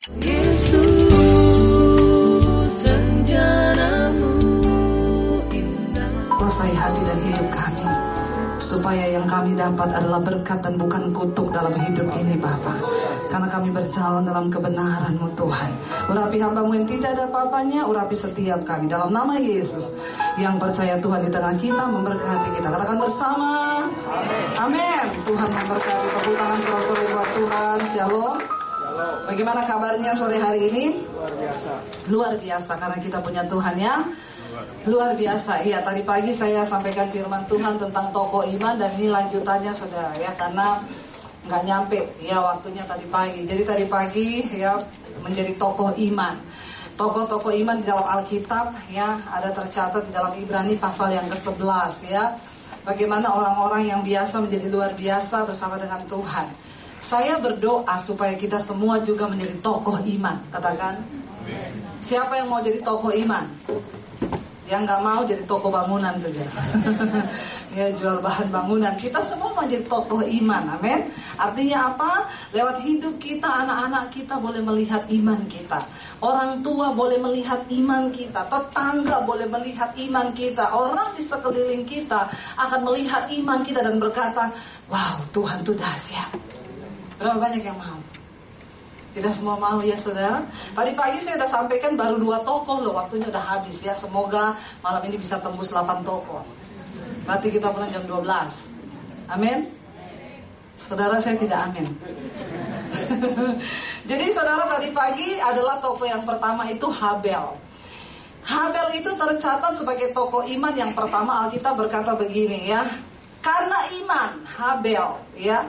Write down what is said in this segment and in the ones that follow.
Kuasai hati dan hidup kami supaya yang kami dapat adalah berkat dan bukan kutuk dalam hidup ini Bapa. Karena kami berjalan dalam kebenaran-Mu Tuhan. Urapi hambamu yang tidak ada apa-apanya, urapi setiap kami. Dalam nama Yesus yang percaya Tuhan di tengah kita, memberkati kita. Katakan bersama. Amin. Tuhan memberkati. Tepuk tangan sore-sore buat Tuhan. Shalom. Bagaimana kabarnya sore hari ini? Luar biasa. Luar biasa karena kita punya Tuhan yang luar biasa. Iya, tadi pagi saya sampaikan firman Tuhan tentang toko iman dan ini lanjutannya saudara ya karena nggak nyampe ya waktunya tadi pagi. Jadi tadi pagi ya menjadi tokoh iman. Tokoh-tokoh iman di dalam Alkitab ya ada tercatat di dalam Ibrani pasal yang ke-11 ya. Bagaimana orang-orang yang biasa menjadi luar biasa bersama dengan Tuhan. Saya berdoa supaya kita semua juga menjadi tokoh iman. Katakan, siapa yang mau jadi tokoh iman? Yang nggak mau jadi tokoh bangunan saja. ya jual bahan bangunan. Kita semua mau jadi tokoh iman. Amin. Artinya apa? Lewat hidup kita, anak-anak kita boleh melihat iman kita. Orang tua boleh melihat iman kita. Tetangga boleh melihat iman kita. Orang di sekeliling kita akan melihat iman kita dan berkata, wow Tuhan tuh dahsyat. Berapa banyak yang mau? Tidak semua mau ya saudara. Tadi pagi saya sudah sampaikan baru dua toko loh, waktunya udah habis ya. Semoga malam ini bisa tembus 8 toko. Berarti kita pulang jam 12. Amin. Saudara saya tidak amin. Jadi saudara tadi pagi adalah toko yang pertama itu Habel. Habel itu tercatat sebagai toko iman yang pertama Alkitab berkata begini ya. Karena iman Habel ya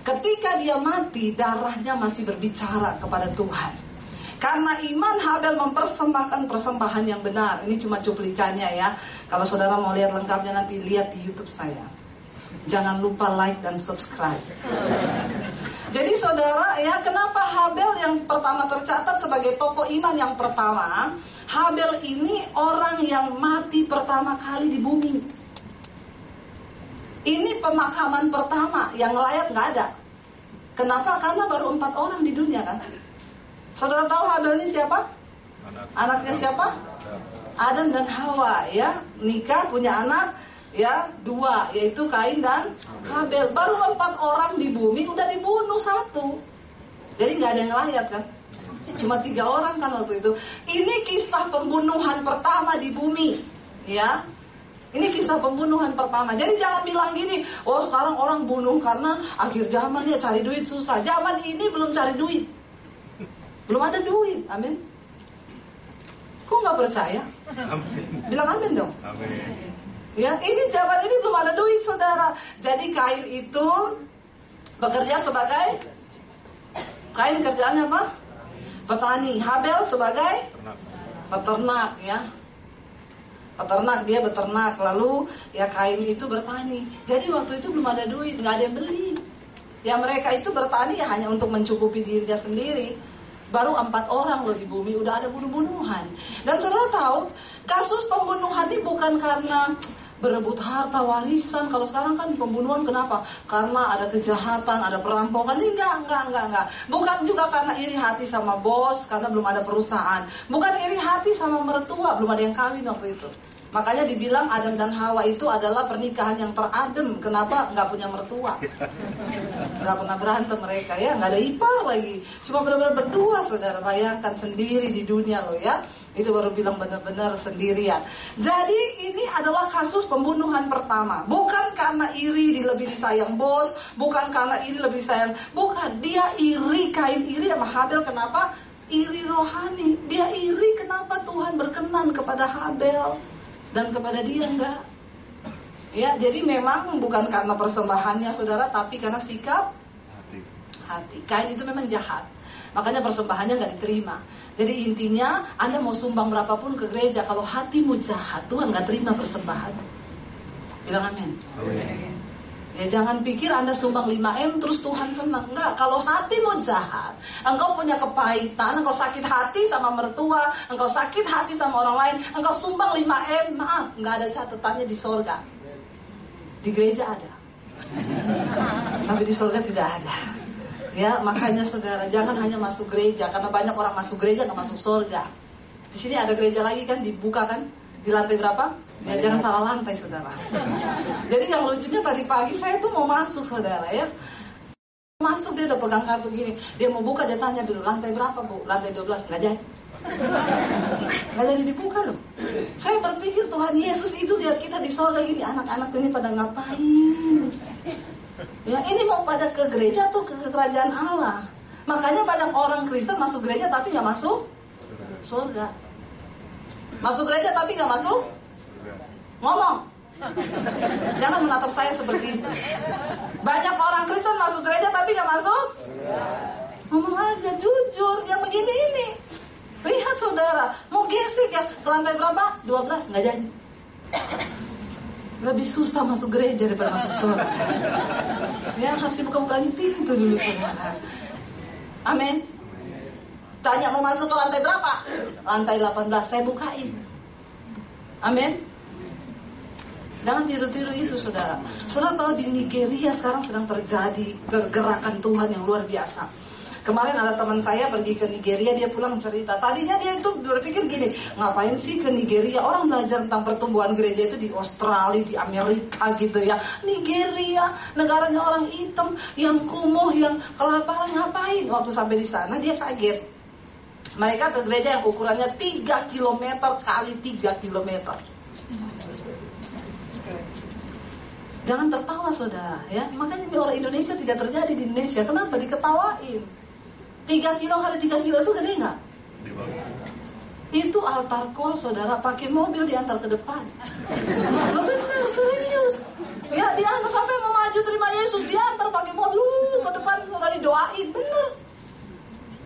Ketika dia mati, darahnya masih berbicara kepada Tuhan. Karena iman Habel mempersembahkan persembahan yang benar. Ini cuma cuplikannya ya. Kalau saudara mau lihat lengkapnya nanti lihat di YouTube saya. Jangan lupa like dan subscribe. Jadi saudara ya, kenapa Habel yang pertama tercatat sebagai tokoh iman yang pertama? Habel ini orang yang mati pertama kali di bumi. Ini pemakaman pertama yang layak nggak ada. Kenapa? Karena baru empat orang di dunia kan. Saudara tahu Habel ini siapa? Anaknya siapa? Adam dan Hawa ya nikah punya anak ya dua yaitu Kain dan Habel. Baru empat orang di bumi udah dibunuh satu. Jadi nggak ada yang layak kan? Cuma tiga orang kan waktu itu. Ini kisah pembunuhan pertama di bumi ya ini kisah pembunuhan pertama. Jadi jangan bilang gini, oh sekarang orang bunuh karena akhir zaman ya cari duit susah. Zaman ini belum cari duit. Belum ada duit. Amin. Kok nggak percaya? Amin. Bilang amin dong. Amin. Ya, ini zaman ini belum ada duit, saudara. Jadi kain itu bekerja sebagai kain kerjaannya apa? Petani. Habel sebagai peternak, ya peternak dia beternak. Lalu ya kain itu bertani. Jadi waktu itu belum ada duit nggak ada yang beli. Ya mereka itu bertani ya hanya untuk mencukupi dirinya sendiri. Baru empat orang loh di bumi udah ada bunuh-bunuhan. Dan saudara tahu kasus pembunuhan ini bukan karena berebut harta warisan. Kalau sekarang kan pembunuhan kenapa? Karena ada kejahatan ada perampokan. Ini enggak enggak enggak enggak. Bukan juga karena iri hati sama bos karena belum ada perusahaan. Bukan iri hati sama mertua belum ada yang kawin waktu itu Makanya dibilang Adam dan Hawa itu adalah pernikahan yang teradem. Kenapa? Nggak punya mertua. Nggak pernah berantem mereka ya. Nggak ada ipar lagi. Cuma benar-benar berdua saudara. Bayangkan sendiri di dunia loh ya. Itu baru bilang benar-benar sendirian. Jadi ini adalah kasus pembunuhan pertama. Bukan karena iri di lebih disayang bos. Bukan karena iri lebih sayang. Bukan. Dia iri, kain iri sama Habel. Kenapa? Iri rohani. Dia iri kenapa Tuhan berkenan kepada Habel dan kepada dia enggak. Ya, jadi memang bukan karena persembahannya saudara, tapi karena sikap hati. hati. Kain itu memang jahat. Makanya persembahannya nggak diterima. Jadi intinya Anda mau sumbang berapapun ke gereja, kalau hatimu jahat, Tuhan nggak terima persembahan. Bilang amin. Amin. Ya jangan pikir Anda sumbang 5M terus Tuhan senang. Enggak, kalau hatimu jahat, engkau punya kepahitan, engkau sakit hati sama mertua, engkau sakit hati sama orang lain, engkau sumbang 5M, maaf, enggak ada catatannya di sorga. Di gereja ada. Tapi di sorga tidak ada. Ya, makanya saudara jangan hanya masuk gereja karena banyak orang masuk gereja nggak masuk surga. Di sini ada gereja lagi kan dibuka kan di lantai berapa? Ya jangan salah lantai saudara. Jadi yang lucunya tadi pagi saya tuh mau masuk saudara ya. Masuk dia udah pegang kartu gini. Dia mau buka dia tanya dulu lantai berapa bu? Lantai 12 nggak jadi. Nggak jadi dibuka loh. Saya berpikir Tuhan Yesus itu lihat kita di surga gini anak-anak ini pada ngapain? Ya, ini mau pada ke gereja atau ke kerajaan Allah. Makanya banyak orang Kristen masuk gereja tapi nggak masuk surga. Masuk gereja tapi nggak masuk. Ngomong. Jangan menatap saya seperti itu. Banyak orang Kristen masuk gereja tapi nggak masuk. Ngomong aja jujur yang begini ini. Lihat saudara, mau gesek ya ke lantai berapa? 12 nggak jadi. Lebih susah masuk gereja daripada masuk surga. Ya harus dibuka-bukain pintu dulu saudara. Amin. Tanya mau masuk ke lantai berapa? Lantai 18, saya bukain. Amin. Jangan tiru-tiru itu saudara. Saudara tahu di Nigeria sekarang sedang terjadi gerakan Tuhan yang luar biasa. Kemarin ada teman saya pergi ke Nigeria, dia pulang cerita. Tadinya dia itu berpikir gini, ngapain sih ke Nigeria? Orang belajar tentang pertumbuhan gereja itu di Australia, di Amerika gitu ya. Nigeria, negaranya orang hitam, yang kumuh, yang kelaparan, ngapain? Waktu sampai di sana dia kaget. Mereka ke gereja yang ukurannya 3 km kali 3 km. Jangan tertawa saudara ya. Makanya di orang Indonesia tidak terjadi di Indonesia. Kenapa? Diketawain. 3 kilo kali 3 kilo itu gede nggak? Itu altar call saudara pakai mobil diantar ke depan. Lo bener serius. Ya diantar sampai mau maju terima Yesus diantar pakai mobil uh, ke depan saudara didoain bener.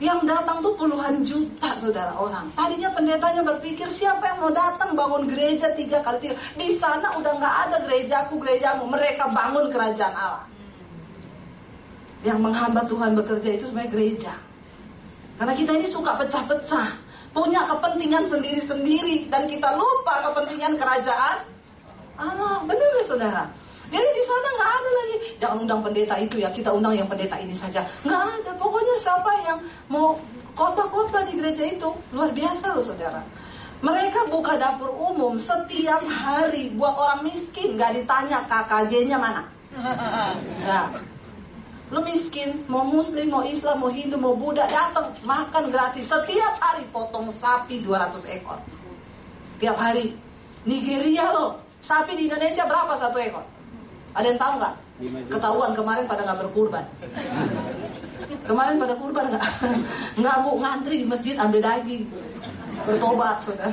Yang datang tuh puluhan juta saudara orang. Tadinya pendetanya berpikir siapa yang mau datang bangun gereja tiga kali tiga. Di sana udah nggak ada gerejaku gerejamu. Mereka bangun kerajaan Allah. Yang menghambat Tuhan bekerja itu sebenarnya gereja. Karena kita ini suka pecah-pecah, punya kepentingan sendiri-sendiri dan kita lupa kepentingan kerajaan Allah. Benar ya saudara? Jadi di sana nggak ada lagi. Jangan undang pendeta itu ya, kita undang yang pendeta ini saja. Nggak ada. Pokoknya siapa yang mau kota-kota di gereja itu luar biasa loh saudara. Mereka buka dapur umum setiap hari buat orang miskin, nggak ditanya KKJ-nya mana. Nah, Lu miskin, mau muslim, mau islam, mau hindu, mau buddha, datang makan gratis. Setiap hari potong sapi 200 ekor. Tiap hari. Nigeria loh. Sapi di Indonesia berapa satu ekor? Ada yang tahu nggak? Ketahuan kemarin pada nggak berkurban. Kemarin pada kurban nggak? Nggak bu ngantri di masjid ambil daging bertobat sudah.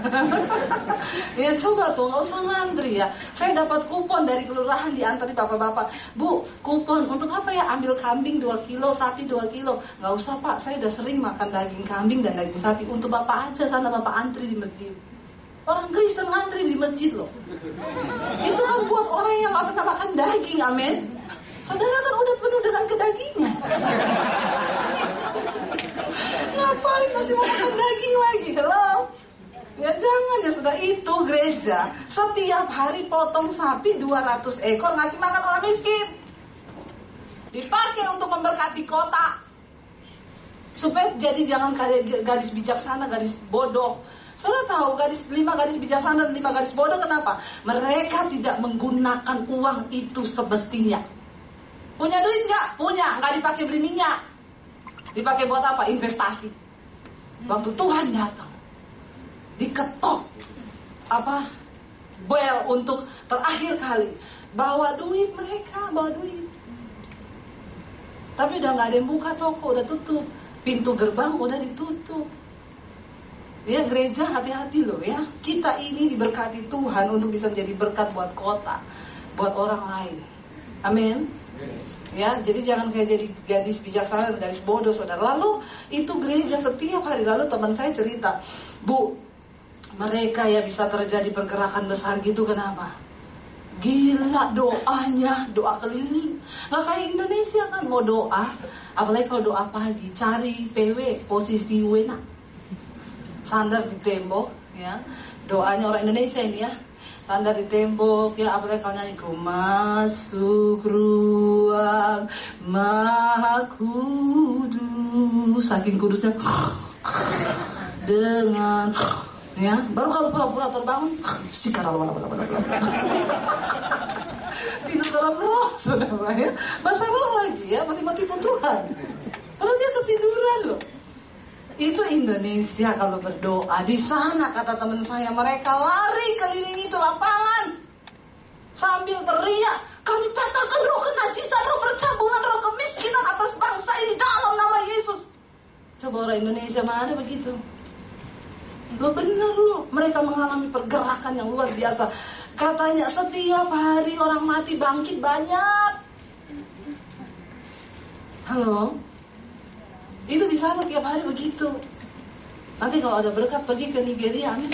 ya coba tuh nggak usah ngantri ya. Saya dapat kupon dari kelurahan diantar di bapak-bapak. Bu, kupon untuk apa ya? Ambil kambing 2 kilo, sapi 2 kilo. Nggak usah pak, saya udah sering makan daging kambing dan daging sapi. Untuk bapak aja sana bapak antri di masjid. Orang Kristen ngantri di masjid loh. Itu kan buat orang yang nggak pernah makan daging, amin. Saudara kan udah penuh dengan kedagingan. Ngapain masih mau makan daging lagi? Hello? Ya jangan ya sudah itu gereja setiap hari potong sapi 200 ekor ngasih makan orang miskin. Dipakai untuk memberkati kota. Supaya jadi jangan gadis bijaksana, gadis bodoh. Saudara tahu gadis lima gadis bijaksana dan lima gadis bodoh kenapa? Mereka tidak menggunakan uang itu semestinya. Punya duit nggak? Punya, nggak dipakai beli minyak. Dipakai buat apa? Investasi. Waktu Tuhan datang, diketok apa bel untuk terakhir kali bawa duit mereka bawa duit tapi udah nggak ada yang buka toko udah tutup pintu gerbang udah ditutup ya gereja hati-hati loh ya. Kita ini diberkati Tuhan untuk bisa menjadi berkat buat kota buat orang lain. Amin. Ya jadi jangan kayak jadi gadis bijaksana dan gadis bodoh saudara. Lalu itu gereja setiap hari. Lalu teman saya cerita bu mereka ya bisa terjadi pergerakan besar gitu kenapa? Gila doanya doa keliling. Nggak kayak Indonesia kan mau doa. Apalagi kalau doa pagi cari PW posisi wena sandar di tembok ya. Doanya orang Indonesia ini ya. Tanda di tembok ya. Apalagi kalau nyanyi? Ku masuk ruang maha kudus. Saking kudusnya. Dengan ya. Baru kalau pura-pura terbangun. Sekarang mana mana mana tidur dalam roh saudara ya. Bahasa roh lagi ya. Masih mati tipu Tuhan. Padahal dia ketiduran loh itu Indonesia kalau berdoa di sana kata teman saya mereka lari keliling itu lapangan sambil teriak kami patahkan roh kenajisan roh percabulan roh kemiskinan atas bangsa ini dalam nama Yesus coba orang Indonesia mana begitu Lo bener lo, mereka mengalami pergerakan yang luar biasa. Katanya setiap hari orang mati bangkit banyak. Halo? Itu di sana tiap hari begitu. Nanti kalau ada berkat pergi ke Nigeria, amin.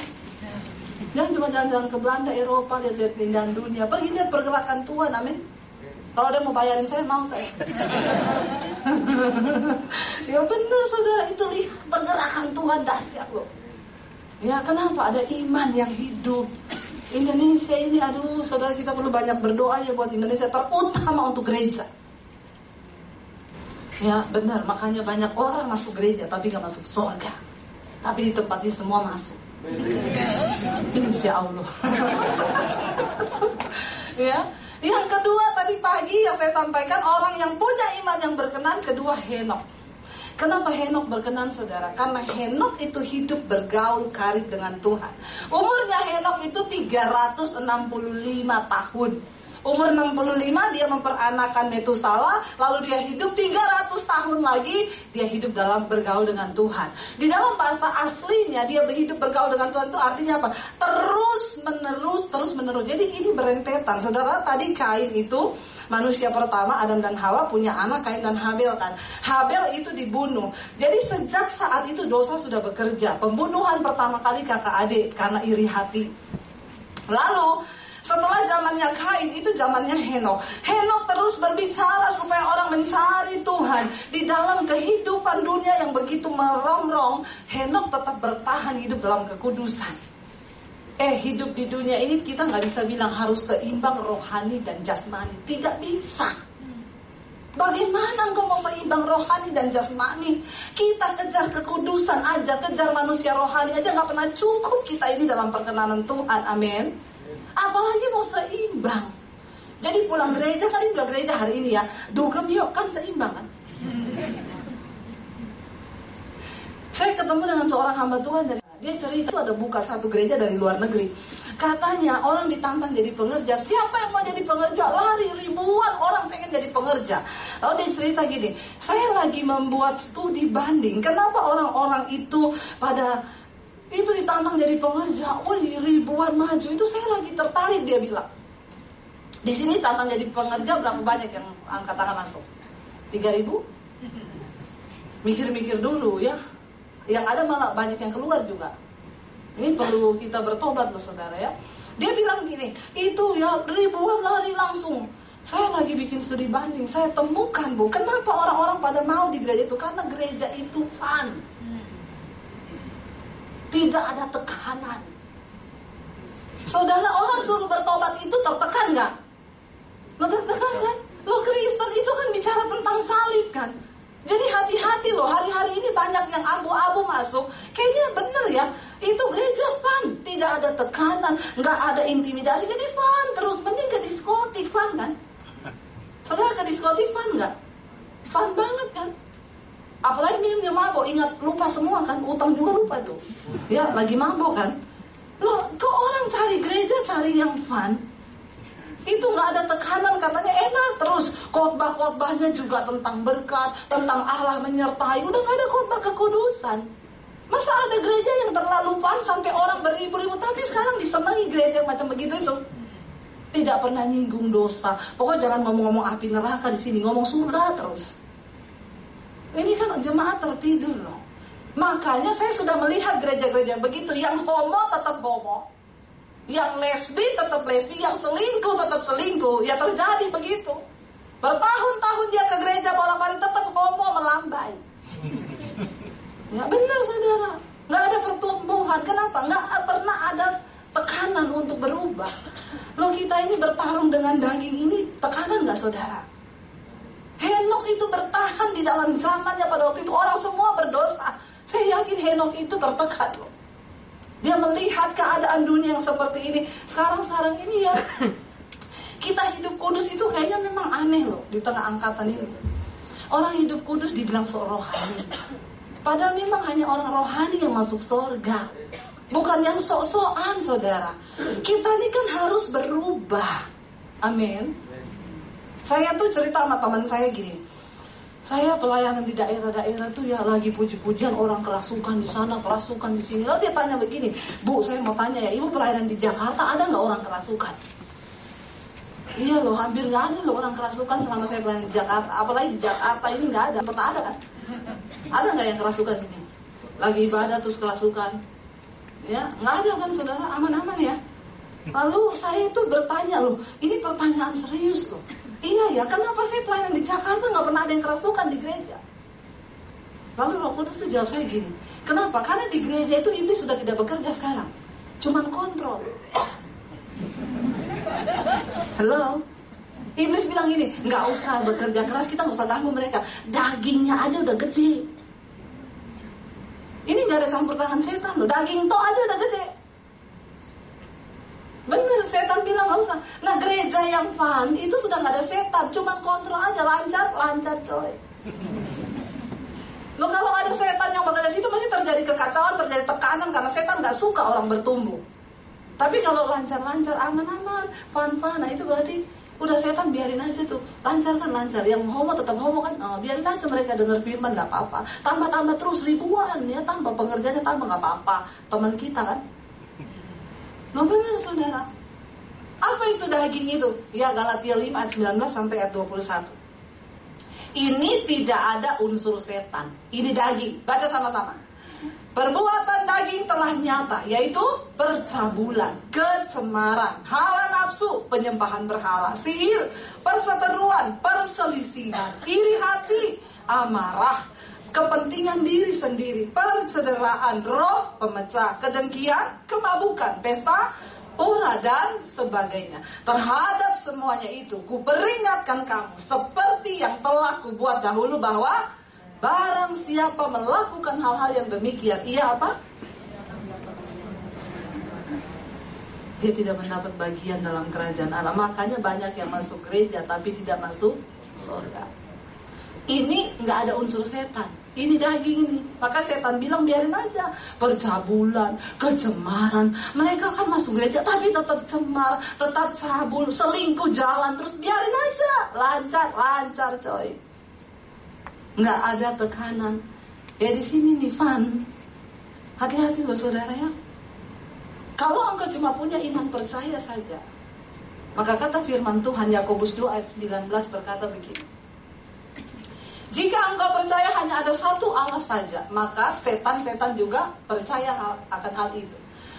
Jangan cuma jalan-jalan ke Belanda, Eropa, lihat-lihat keindahan dunia. Pergi lihat pergerakan Tuhan, amin. Kalau ada mau bayarin saya, mau saya. ya benar saudara, itu lihat pergerakan Tuhan dahsyat loh. Ya kenapa ada iman yang hidup Indonesia ini aduh saudara kita perlu banyak berdoa ya buat Indonesia terutama untuk gereja Ya benar makanya banyak orang masuk gereja tapi gak masuk surga Tapi di tempat ini semua masuk Insya Allah Ya yang kedua tadi pagi yang saya sampaikan orang yang punya iman yang berkenan kedua Henok Kenapa Henok berkenan saudara? Karena Henok itu hidup bergaul karib dengan Tuhan. Umurnya Henok itu 365 tahun. Umur 65 dia memperanakan Metusala, lalu dia hidup 300 tahun lagi dia hidup dalam bergaul dengan Tuhan. Di dalam bahasa aslinya dia hidup bergaul dengan Tuhan itu artinya apa? Terus menerus, terus menerus. Jadi ini berentetan. Saudara tadi kain itu manusia pertama Adam dan Hawa punya anak Kain dan Habel kan. Habel itu dibunuh. Jadi sejak saat itu dosa sudah bekerja. Pembunuhan pertama kali kakak adik karena iri hati. Lalu setelah zamannya Kain itu zamannya Henok. Henok terus berbicara supaya orang mencari Tuhan di dalam kehidupan dunia yang begitu merongrong. Henok tetap bertahan hidup dalam kekudusan. Eh hidup di dunia ini kita nggak bisa bilang harus seimbang rohani dan jasmani. Tidak bisa. Bagaimana engkau mau seimbang rohani dan jasmani? Kita kejar kekudusan aja, kejar manusia rohani aja nggak pernah cukup kita ini dalam perkenanan Tuhan. Amin. Apalagi mau seimbang. Jadi pulang gereja kali pulang gereja hari ini ya, dugem yuk kan seimbang kan? Saya ketemu dengan seorang hamba Tuhan dari dia cerita ada buka satu gereja dari luar negeri. Katanya orang ditantang jadi pengerja. Siapa yang mau jadi pengerja? Lari ribuan orang pengen jadi pengerja. Lalu dia cerita gini, saya lagi membuat studi banding. Kenapa orang-orang itu pada itu ditantang jadi pengerja? Wah ribuan maju. Itu saya lagi tertarik dia bilang. Di sini tantang jadi pengerja berapa banyak yang angkat tangan masuk? Tiga ribu? Mikir-mikir dulu ya yang ada malah banyak yang keluar juga. Ini perlu kita bertobat loh saudara ya. Dia bilang gini, itu ya ribuan lari langsung. Saya lagi bikin studi banding, saya temukan bu, kenapa orang-orang pada mau di gereja itu? Karena gereja itu fun. Tidak ada tekanan. Saudara orang suruh bertobat itu tertekan nggak? Lo tertekan kan? Lo Kristen itu kan bicara tentang salib kan? Jadi hati-hati loh, hari-hari ini banyak yang abu-abu masuk. Kayaknya bener ya, itu gereja fun. Tidak ada tekanan, nggak ada intimidasi. Jadi fun, terus mending ke diskotik fun kan? Saudara ke diskotik fun nggak? Fun banget kan? Apalagi minumnya mabok, ingat lupa semua kan, utang juga lupa tuh. Ya, lagi mabok kan? Loh, kok orang cari gereja cari yang fun? itu nggak ada tekanan katanya enak terus. Khotbah-khotbahnya juga tentang berkat tentang Allah menyertai. Udah nggak ada khotbah kekudusan. Masa ada gereja yang terlalu fun sampai orang beribu-ribu? Tapi sekarang disenangi gereja macam begitu itu. Tidak pernah nyinggung dosa. Pokoknya jangan ngomong-ngomong api neraka di sini ngomong surga terus ini kan jemaat tertidur loh makanya saya sudah melihat gereja-gereja begitu yang homo tetap homo yang lesbi tetap lesbi, yang selingkuh tetap selingkuh. Ya terjadi begitu. Bertahun-tahun dia ke gereja bolak-balik tetap homo melambai. Ya benar saudara. Nggak ada pertumbuhan. Kenapa? Nggak pernah ada tekanan untuk berubah. kita ini bertarung dengan daging ini tekanan nggak saudara? Henok itu bertahan di dalam zamannya pada waktu itu orang semua berdosa. Saya yakin Henok itu tertekan loh. Dia melihat keadaan dunia yang seperti ini. Sekarang-sekarang ini ya kita hidup kudus itu kayaknya memang aneh loh di tengah angkatan ini. Orang hidup kudus dibilang seorang rohani. Padahal memang hanya orang rohani yang masuk surga. Bukan yang sok-sokan saudara. Kita ini kan harus berubah. Amin. Saya tuh cerita sama teman saya gini. Saya pelayanan di daerah-daerah tuh ya lagi puji-pujian orang kerasukan di sana, kerasukan di sini. Lalu dia tanya begini, Bu, saya mau tanya ya, Ibu pelayanan di Jakarta ada nggak orang kerasukan? Iya loh, hampir nggak ada loh orang kerasukan selama saya pelayanan di Jakarta. Apalagi di Jakarta ini nggak ada, pernah ada kan? Ada nggak yang kerasukan sini? Lagi ibadah terus kerasukan? Ya, nggak ada kan saudara, aman-aman ya. Lalu saya itu bertanya loh, ini pertanyaan serius loh. Iya ya, kenapa saya pelayanan di Jakarta nggak pernah ada yang kerasukan di gereja? Lalu Roh Kudus itu jawab saya gini, kenapa? Karena di gereja itu iblis sudah tidak bekerja sekarang, cuman kontrol. Halo, iblis bilang gini, nggak usah bekerja keras, kita nggak usah ganggu mereka, dagingnya aja udah gede. Ini nggak ada campur tangan setan loh, daging toh aja udah gede. Bener, setan bilang nggak usah. Gereja yang fun itu sudah nggak ada setan, cuma kontrol aja lancar, lancar coy. Lo kalau ada setan yang bekerja situ? Pasti terjadi kekacauan, terjadi tekanan karena setan nggak suka orang bertumbuh. Tapi kalau lancar-lancar, aman-aman, fun-fun, nah itu berarti udah setan biarin aja tuh. Lancar kan lancar. Yang homo tetap homo kan? Oh, biarin aja mereka dengar firman nggak apa-apa. Tambah tambah terus ribuan ya tambah pengerjanya tambah nggak apa-apa. Teman kita kan? Lo benar saudara. Apa itu daging itu? Ya Galatia 5 ayat 19 sampai ayat 21. Ini tidak ada unsur setan. Ini daging. Baca sama-sama. Perbuatan daging telah nyata, yaitu percabulan, kecemaran, hawa nafsu, penyembahan berhala, sihir, perseteruan, perselisihan, iri hati, amarah, kepentingan diri sendiri, persederaan, roh, pemecah, kedengkian, kemabukan, pesta, pura dan sebagainya. Terhadap semuanya itu, ku peringatkan kamu seperti yang telah ku buat dahulu bahwa barang siapa melakukan hal-hal yang demikian, ia apa? Dia tidak mendapat bagian dalam kerajaan Allah. Makanya banyak yang masuk gereja tapi tidak masuk surga. Ini nggak ada unsur setan. Ini daging ini. Maka setan bilang biarin aja. Percabulan, kecemaran. Mereka kan masuk gereja tapi tetap cemar, tetap cabul, selingkuh jalan terus biarin aja. Lancar, lancar coy. Nggak ada tekanan. Ya di sini nih Van. Hati-hati loh saudara ya. Kalau engkau cuma punya iman percaya saja. Maka kata firman Tuhan Yakobus 2 ayat 19 berkata begini. Jika engkau percaya hanya ada satu Allah saja, maka setan-setan juga percaya akan hal itu.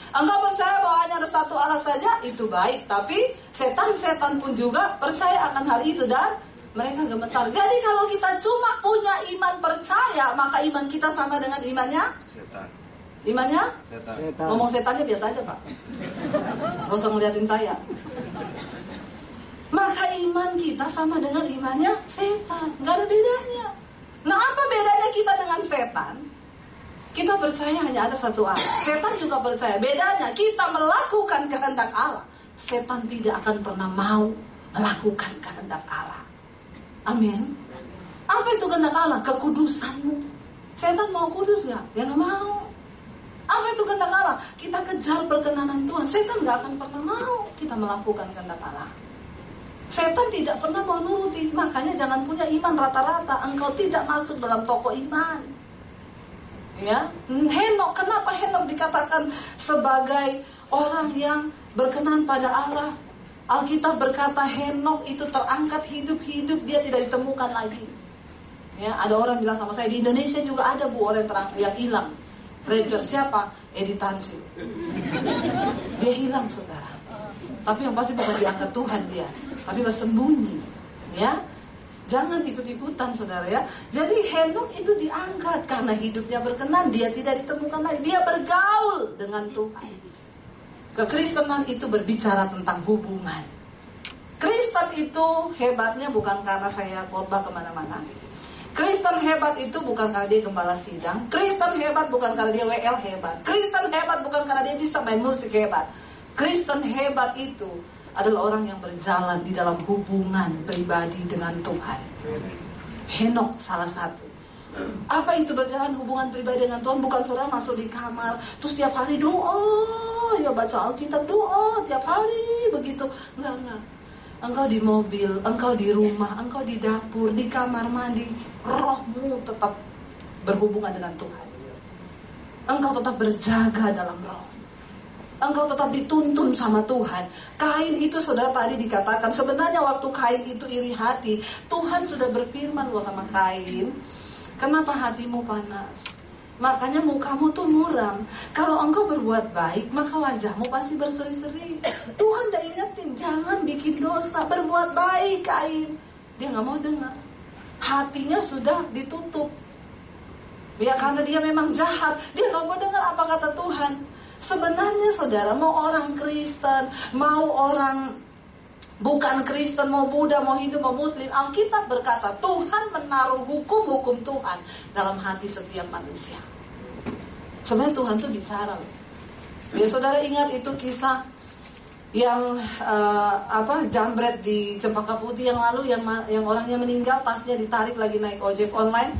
Engkau percaya bahwa hanya ada satu Allah saja, itu baik. Tapi setan-setan pun juga percaya akan hal itu dan mereka gemetar. Jadi kalau kita cuma punya iman percaya, maka iman kita sama dengan imannya setan. Imannya? Setan. Ngomong setannya biasa aja pak. Gak usah ngeliatin saya maka iman kita sama dengan imannya setan. Gak ada bedanya. Nah apa bedanya kita dengan setan? Kita percaya hanya ada satu Allah. Setan juga percaya. Bedanya kita melakukan kehendak Allah. Setan tidak akan pernah mau melakukan kehendak Allah. Amin. Apa itu kehendak Allah? Kekudusanmu. Setan mau kudus gak? Ya gak mau. Apa itu kehendak Allah? Kita kejar perkenanan Tuhan. Setan gak akan pernah mau kita melakukan kehendak Allah. Setan tidak pernah mau nuruti, makanya jangan punya iman rata-rata. Engkau tidak masuk dalam toko iman. Ya, Henok, kenapa Henok dikatakan sebagai orang yang berkenan pada Allah? Alkitab berkata Henok itu terangkat hidup-hidup, dia tidak ditemukan lagi. Ya, ada orang bilang sama saya di Indonesia juga ada bu orang terang yang hilang. Ranger siapa? Editansi. Dia hilang saudara. Tapi yang pasti bukan diangkat Tuhan dia tapi bersembunyi ya Jangan ikut-ikutan saudara ya. Jadi Henok itu diangkat karena hidupnya berkenan, dia tidak ditemukan lagi. Dia bergaul dengan Tuhan. Kekristenan itu berbicara tentang hubungan. Kristen itu hebatnya bukan karena saya khotbah ke mana-mana. Kristen hebat itu bukan karena dia gembala sidang. Kristen hebat bukan karena dia WL hebat. Kristen hebat bukan karena dia bisa main musik hebat. Kristen hebat itu adalah orang yang berjalan di dalam hubungan pribadi dengan Tuhan. Henok salah satu. Apa itu berjalan hubungan pribadi dengan Tuhan? Bukan saudara masuk di kamar, terus tiap hari doa, ya baca Alkitab doa tiap hari begitu. Enggak, enggak engkau di mobil, engkau di rumah, engkau di dapur, di kamar mandi, rohmu tetap berhubungan dengan Tuhan. Engkau tetap berjaga dalam roh. Engkau tetap dituntun sama Tuhan. Kain itu saudara tadi dikatakan sebenarnya waktu kain itu iri hati, Tuhan sudah berfirman loh sama kain, kenapa hatimu panas? Makanya mukamu tuh muram. Kalau engkau berbuat baik, maka wajahmu pasti berseri-seri. Tuhan udah ingetin, jangan bikin dosa, berbuat baik, Kain. Dia nggak mau dengar. Hatinya sudah ditutup. Ya karena dia memang jahat, dia nggak mau dengar apa kata Tuhan. Sebenarnya saudara, mau orang Kristen, mau orang bukan Kristen, mau Buddha, mau Hindu, mau Muslim, Alkitab berkata Tuhan menaruh hukum-hukum Tuhan dalam hati setiap manusia. Sebenarnya Tuhan tuh bicara. Ya saudara ingat itu kisah yang uh, apa jambret di Cempaka Putih yang lalu yang yang orangnya meninggal tasnya ditarik lagi naik ojek online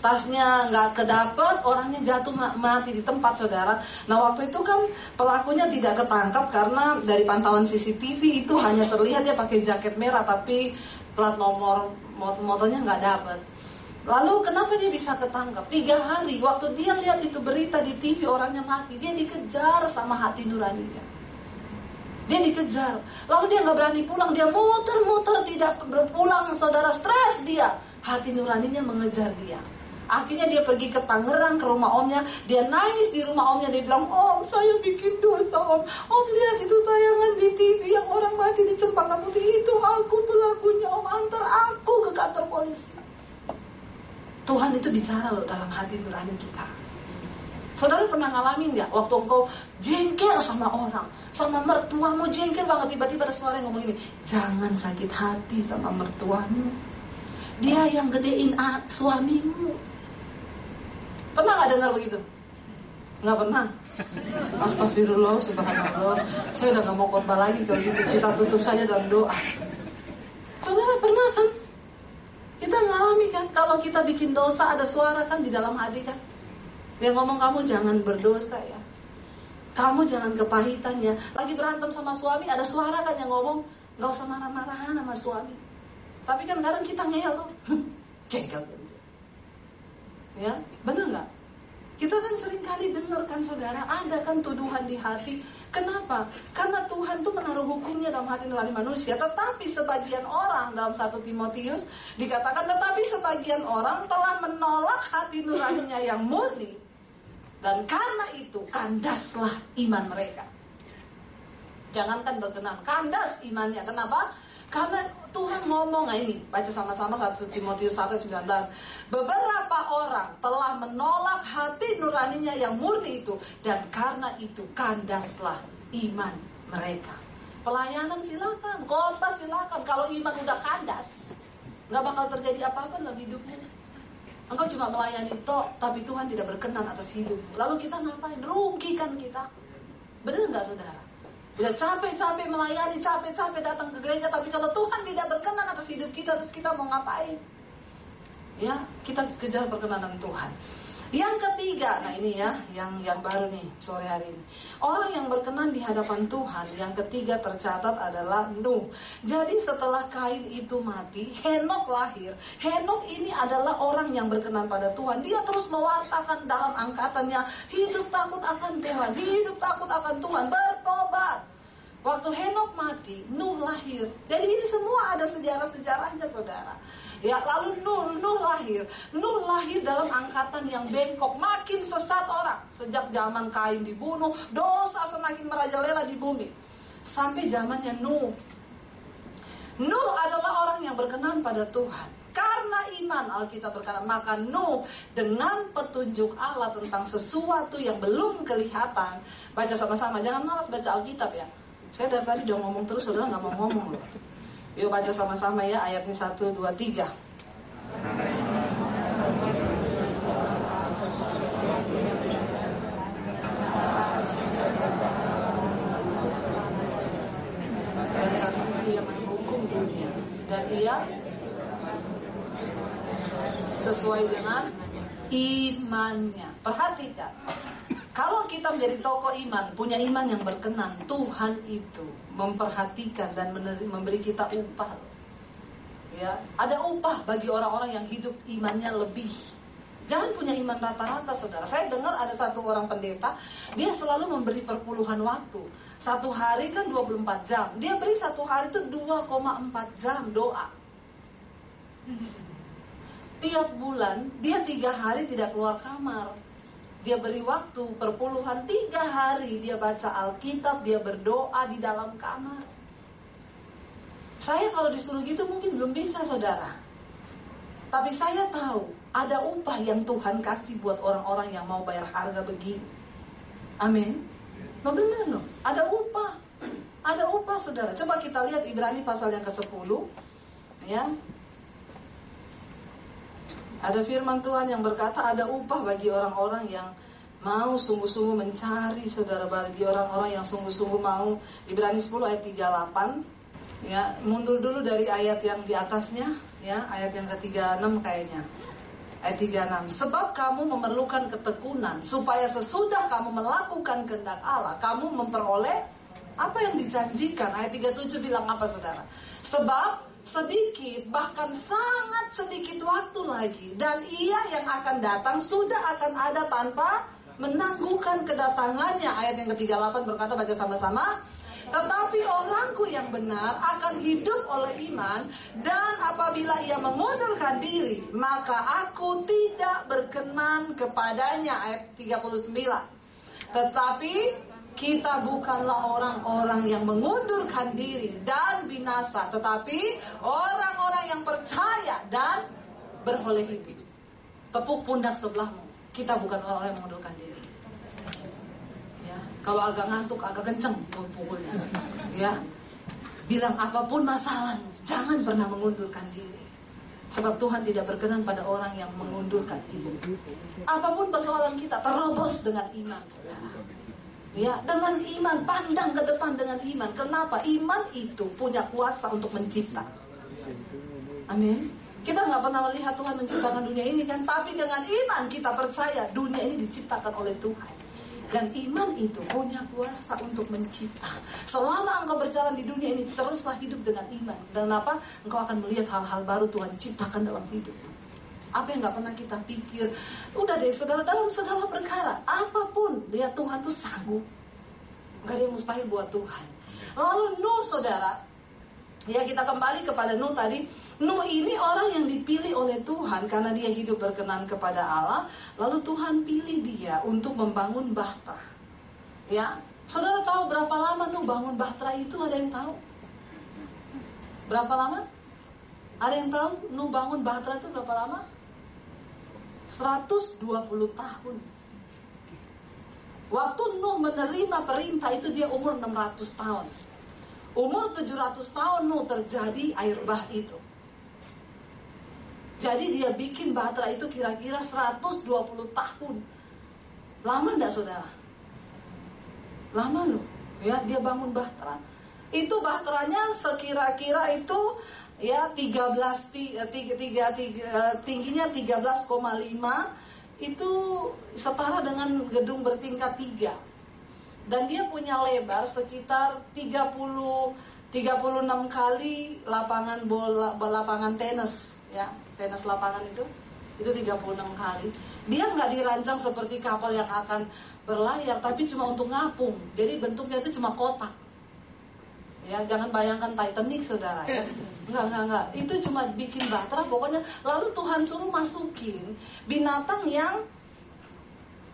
tasnya nggak kedapet orangnya jatuh mati di tempat saudara nah waktu itu kan pelakunya tidak ketangkap karena dari pantauan CCTV itu hanya terlihat dia pakai jaket merah tapi plat nomor motornya nggak dapet Lalu kenapa dia bisa ketangkap? Tiga hari waktu dia lihat itu berita di TV orangnya mati, dia dikejar sama hati nuraninya. Dia dikejar. Lalu dia nggak berani pulang, dia muter-muter tidak berpulang. Saudara stres dia, hati nuraninya mengejar dia. Akhirnya dia pergi ke Tangerang ke rumah omnya Dia nangis di rumah omnya Dia bilang Om saya bikin dosa om Om lihat itu tayangan di TV Yang orang mati di Cempaka Putih Itu aku pelakunya om Antar aku ke kantor polisi Tuhan itu bicara loh dalam hati nurani kita. Saudara pernah ngalamin nggak waktu engkau jengkel sama orang, sama mertuamu jengkel banget tiba-tiba ada suara yang ngomong ini, jangan sakit hati sama mertuamu. Dia yang gedein suamimu. Pernah nggak dengar begitu? Nggak pernah. Astagfirullah, subhanallah. Saya udah nggak mau korban lagi kalau gitu. Kita tutup saja dalam doa. Saudara pernah kan? Kita ngalami kan kalau kita bikin dosa ada suara kan di dalam hati kan. Dia ngomong kamu jangan berdosa ya. Kamu jangan kepahitan ya. Lagi berantem sama suami ada suara kan yang ngomong nggak usah marah-marahan sama suami. Tapi kan kadang kita ngeyel tuh. Jengkel Ya, benar nggak? Kita kan sering kali dengar kan saudara, ada kan tuduhan di hati. Kenapa? Karena Tuhan tuh menaruh hukumnya dalam hati nurani manusia. Tetapi sebagian orang dalam satu Timotius dikatakan, tetapi sebagian orang telah menolak hati nuraninya yang murni. Dan karena itu kandaslah iman mereka. Jangankan berkenan, kandas imannya. Kenapa? Karena Tuhan ngomong nah ini, baca sama-sama 1 Timotius 1:19. Beberapa orang telah menolak hati nuraninya yang murni itu dan karena itu kandaslah iman mereka. Pelayanan silakan, khotbah silakan. Kalau iman udah kandas, nggak bakal terjadi apa-apa dalam hidupmu. Engkau cuma melayani toh, tapi Tuhan tidak berkenan atas hidup. Lalu kita ngapain? Rugikan kita. Benar nggak saudara? Udah capek-capek melayani, capek-capek datang ke gereja, tapi kalau Tuhan tidak berkenan atas hidup kita, terus kita mau ngapain? Ya, kita kejar perkenanan Tuhan. Yang ketiga, nah ini ya, yang yang baru nih sore hari ini. Orang yang berkenan di hadapan Tuhan, yang ketiga tercatat adalah Nuh. Jadi setelah Kain itu mati, Henok lahir. Henok ini adalah orang yang berkenan pada Tuhan. Dia terus mewartakan dalam angkatannya, hidup takut akan Tuhan, hidup takut akan Tuhan, bertobat. Waktu Henok mati, Nuh lahir. Jadi ini semua ada sejarah-sejarahnya saudara. Ya, lalu Nuh, Nuh lahir. Nuh lahir dalam angkatan yang bengkok, makin sesat orang. Sejak zaman Kain dibunuh, dosa semakin merajalela di bumi. Sampai zamannya Nuh. Nuh adalah orang yang berkenan pada Tuhan. Karena iman Alkitab berkata maka Nuh dengan petunjuk Allah tentang sesuatu yang belum kelihatan baca sama-sama jangan malas baca Alkitab ya saya dari tadi udah ngomong terus saudara nggak mau ngomong loh Yuk baca sama-sama ya ayatnya 1, 2, 3 Dan dia menghukum dunia. Dan ia Sesuai dengan imannya. Perhatikan kalau kita menjadi tokoh iman, punya iman yang berkenan, Tuhan itu memperhatikan dan memberi kita upah. Ya, ada upah bagi orang-orang yang hidup imannya lebih. Jangan punya iman rata-rata, saudara. Saya dengar ada satu orang pendeta, dia selalu memberi perpuluhan waktu. Satu hari kan 24 jam. Dia beri satu hari itu 2,4 jam doa. Tiap bulan, dia tiga hari tidak keluar kamar dia beri waktu perpuluhan tiga hari dia baca Alkitab, dia berdoa di dalam kamar. Saya kalau disuruh gitu mungkin belum bisa saudara. Tapi saya tahu ada upah yang Tuhan kasih buat orang-orang yang mau bayar harga begini. Amin. No benar no, ada upah. Ada upah saudara. Coba kita lihat Ibrani pasal yang ke-10. Ya, ada firman Tuhan yang berkata ada upah bagi orang-orang yang mau sungguh-sungguh mencari saudara bagi orang-orang yang sungguh-sungguh mau Ibrani 10 ayat 38 ya mundur dulu dari ayat yang di atasnya ya ayat yang ke-36 kayaknya. Ayat 36 sebab kamu memerlukan ketekunan supaya sesudah kamu melakukan kehendak Allah kamu memperoleh apa yang dijanjikan. Ayat 37 bilang apa saudara? Sebab sedikit bahkan sangat sedikit waktu lagi. Dan ia yang akan datang sudah akan ada tanpa menangguhkan kedatangannya. Ayat yang ke-38 berkata baca sama-sama. Tetapi orangku yang benar akan hidup oleh iman dan apabila ia mengundurkan diri maka aku tidak berkenan kepadanya. Ayat 39 tetapi kita bukanlah orang-orang yang mengundurkan diri dan binasa, tetapi orang-orang yang percaya dan beroleh hidup. Tepuk pundak sebelahmu. Kita bukan orang-orang yang mengundurkan diri. Ya, kalau agak ngantuk, agak kenceng pukulnya. Ya, bilang apa pun masalahmu, jangan pernah mengundurkan diri. Sebab Tuhan tidak berkenan pada orang yang mengundurkan diri. Apa pun persoalan kita terobos dengan iman, saudara. Ya, dengan iman, pandang ke depan dengan iman. Kenapa? Iman itu punya kuasa untuk mencipta. Amin. Kita nggak pernah melihat Tuhan menciptakan dunia ini kan, tapi dengan iman kita percaya dunia ini diciptakan oleh Tuhan. Dan iman itu punya kuasa untuk mencipta. Selama engkau berjalan di dunia ini, teruslah hidup dengan iman. Dan apa? Engkau akan melihat hal-hal baru Tuhan ciptakan dalam hidup. Apa yang nggak pernah kita pikir. Udah deh, saudara dalam segala perkara, apa pun dia Tuhan tuh sanggup. Gak ada yang mustahil buat Tuhan. Lalu Nuh saudara, ya kita kembali kepada Nuh tadi. Nuh ini orang yang dipilih oleh Tuhan karena dia hidup berkenan kepada Allah. Lalu Tuhan pilih dia untuk membangun bahtera. Ya, saudara tahu berapa lama Nuh bangun bahtera itu? Ada yang tahu? Berapa lama? Ada yang tahu Nuh bangun bahtera itu berapa lama? 120 tahun. Waktu Nuh menerima perintah itu dia umur 600 tahun. Umur 700 tahun Nuh terjadi air bah itu. Jadi dia bikin bahtera itu kira-kira 120 tahun. Lama enggak saudara? Lama loh. Ya, dia bangun bahtera. Itu bahteranya sekira-kira itu ya 13 tiga, tiga, tiga, eh, tingginya 13,5 itu setara dengan gedung bertingkat tiga. Dan dia punya lebar sekitar 30 36 kali lapangan bola lapangan tenis ya tenis lapangan itu. Itu 36 kali. Dia nggak dirancang seperti kapal yang akan berlayar tapi cuma untuk ngapung. Jadi bentuknya itu cuma kotak ya jangan bayangkan Titanic saudara ya Enggak, enggak, enggak. Itu cuma bikin bahtera pokoknya. Lalu Tuhan suruh masukin binatang yang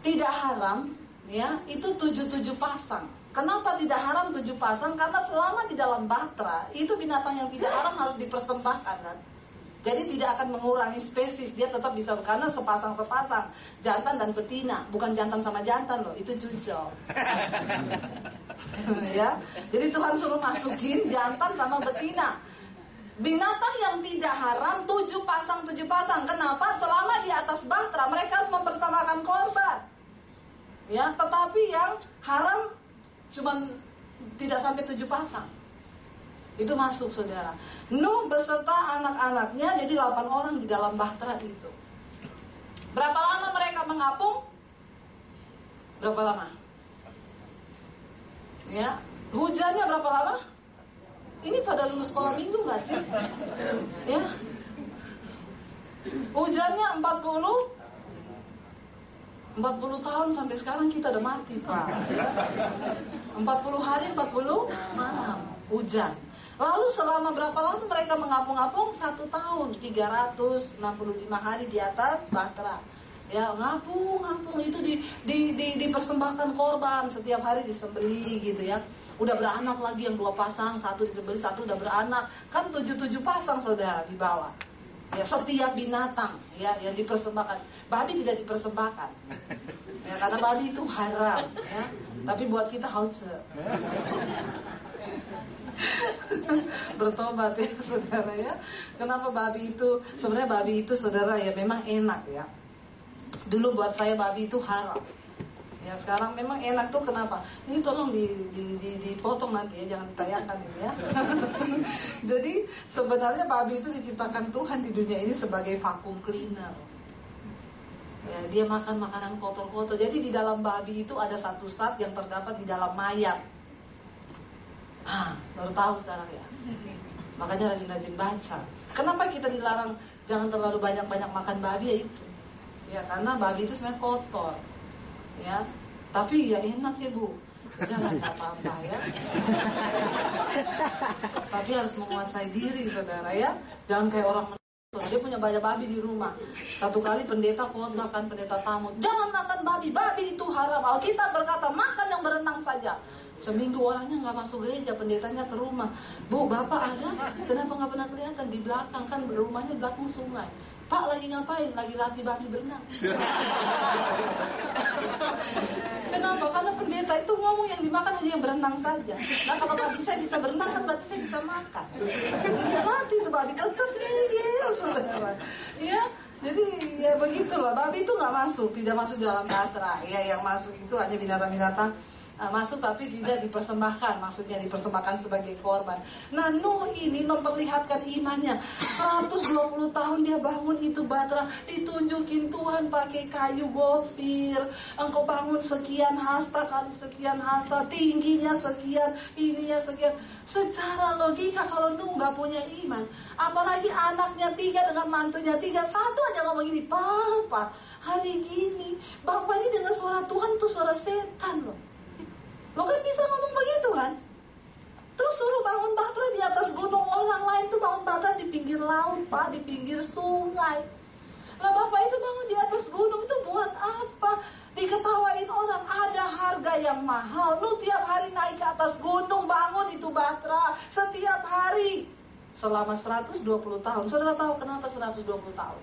tidak haram, ya, itu tujuh tujuh pasang. Kenapa tidak haram tujuh pasang? Karena selama di dalam bahtera, itu binatang yang tidak haram harus dipersembahkan kan. Jadi tidak akan mengurangi spesies, dia tetap bisa karena sepasang-sepasang, jantan dan betina, bukan jantan sama jantan loh, itu cucok. ya. Jadi Tuhan suruh masukin jantan sama betina Binatang yang tidak haram tujuh pasang tujuh pasang. Kenapa? Selama di atas bahtera mereka harus mempersamakan korban. Ya, tetapi yang haram cuma tidak sampai tujuh pasang. Itu masuk saudara. Nuh beserta anak-anaknya jadi 8 orang di dalam bahtera itu. Berapa lama mereka mengapung? Berapa lama? Ya, hujannya berapa lama? Ini pada lulus sekolah minggu nggak sih? Ya. Hujannya 40 40 tahun sampai sekarang kita udah mati Pak ya. 40 hari 40 malam hujan Lalu selama berapa lama mereka mengapung-apung? Satu tahun 365 hari di atas bahtera. Ya ngapung ngapung itu di, di, di dipersembahkan korban. Setiap hari disembeli gitu ya. Udah beranak lagi yang dua pasang satu disembeli satu udah beranak. Kan tujuh tujuh pasang saudara di bawah. Ya setiap binatang ya yang dipersembahkan. Babi tidak dipersembahkan. Ya karena babi itu haram ya. Tapi buat kita harus bertobat ya saudara ya kenapa babi itu sebenarnya babi itu saudara ya memang enak ya Dulu buat saya babi itu haram. Ya sekarang memang enak tuh kenapa? Ini tolong di, di, di, dipotong nanti ya, jangan ditayangkan ini ya. Jadi sebenarnya babi itu diciptakan Tuhan di dunia ini sebagai vakum cleaner. Ya, dia makan makanan kotor-kotor. Jadi di dalam babi itu ada satu zat yang terdapat di dalam mayat. Ah, baru tahu sekarang ya. Makanya rajin-rajin baca. Kenapa kita dilarang jangan terlalu banyak-banyak makan babi ya itu? Ya karena babi itu sebenarnya kotor ya. Tapi ya enak ya bu. Jangan apa-apa ya. Tapi harus menguasai diri saudara ya. Jangan kayak orang dia punya banyak babi di rumah. Satu kali pendeta khotbah kan pendeta tamu jangan makan babi babi itu haram. Alkitab berkata makan yang berenang saja seminggu orangnya nggak masuk gereja pendetanya ke rumah bu bapak ada kenapa nggak pernah kelihatan di belakang kan rumahnya belakang sungai Pak lagi ngapain? Lagi latih babi berenang. Kenapa? Karena pendeta itu ngomong yang dimakan hanya yang berenang saja. Nah kalau babi saya bisa berenang kan berarti saya bisa makan. Dia mati itu babi tetap ngeyel saudara. Ya, jadi ya begitulah. Babi itu nggak masuk, tidak masuk dalam katra. Ya yang masuk itu hanya binatang-binatang Nah, masuk tapi tidak dipersembahkan, maksudnya dipersembahkan sebagai korban. Nah, Nuh ini memperlihatkan imannya. 120 tahun dia bangun itu batra, ditunjukin Tuhan pakai kayu gofir. Engkau bangun sekian hasta kali sekian hasta, tingginya sekian, ininya sekian. Secara logika kalau Nuh nggak punya iman, apalagi anaknya tiga dengan mantunya tiga, satu aja ngomong gini, Papa, hari gini, Bapak ini dengan suara Tuhan tuh suara setan loh. Lo kan bisa ngomong begitu kan? Terus suruh bangun bahtera di atas gunung orang lain tuh bangun bahtera di pinggir laut pak, di pinggir sungai. Lah bapak itu bangun di atas gunung itu buat apa? Diketawain orang ada harga yang mahal. Lu tiap hari naik ke atas gunung bangun itu bahtera setiap hari selama 120 tahun. Saudara tahu kenapa 120 tahun?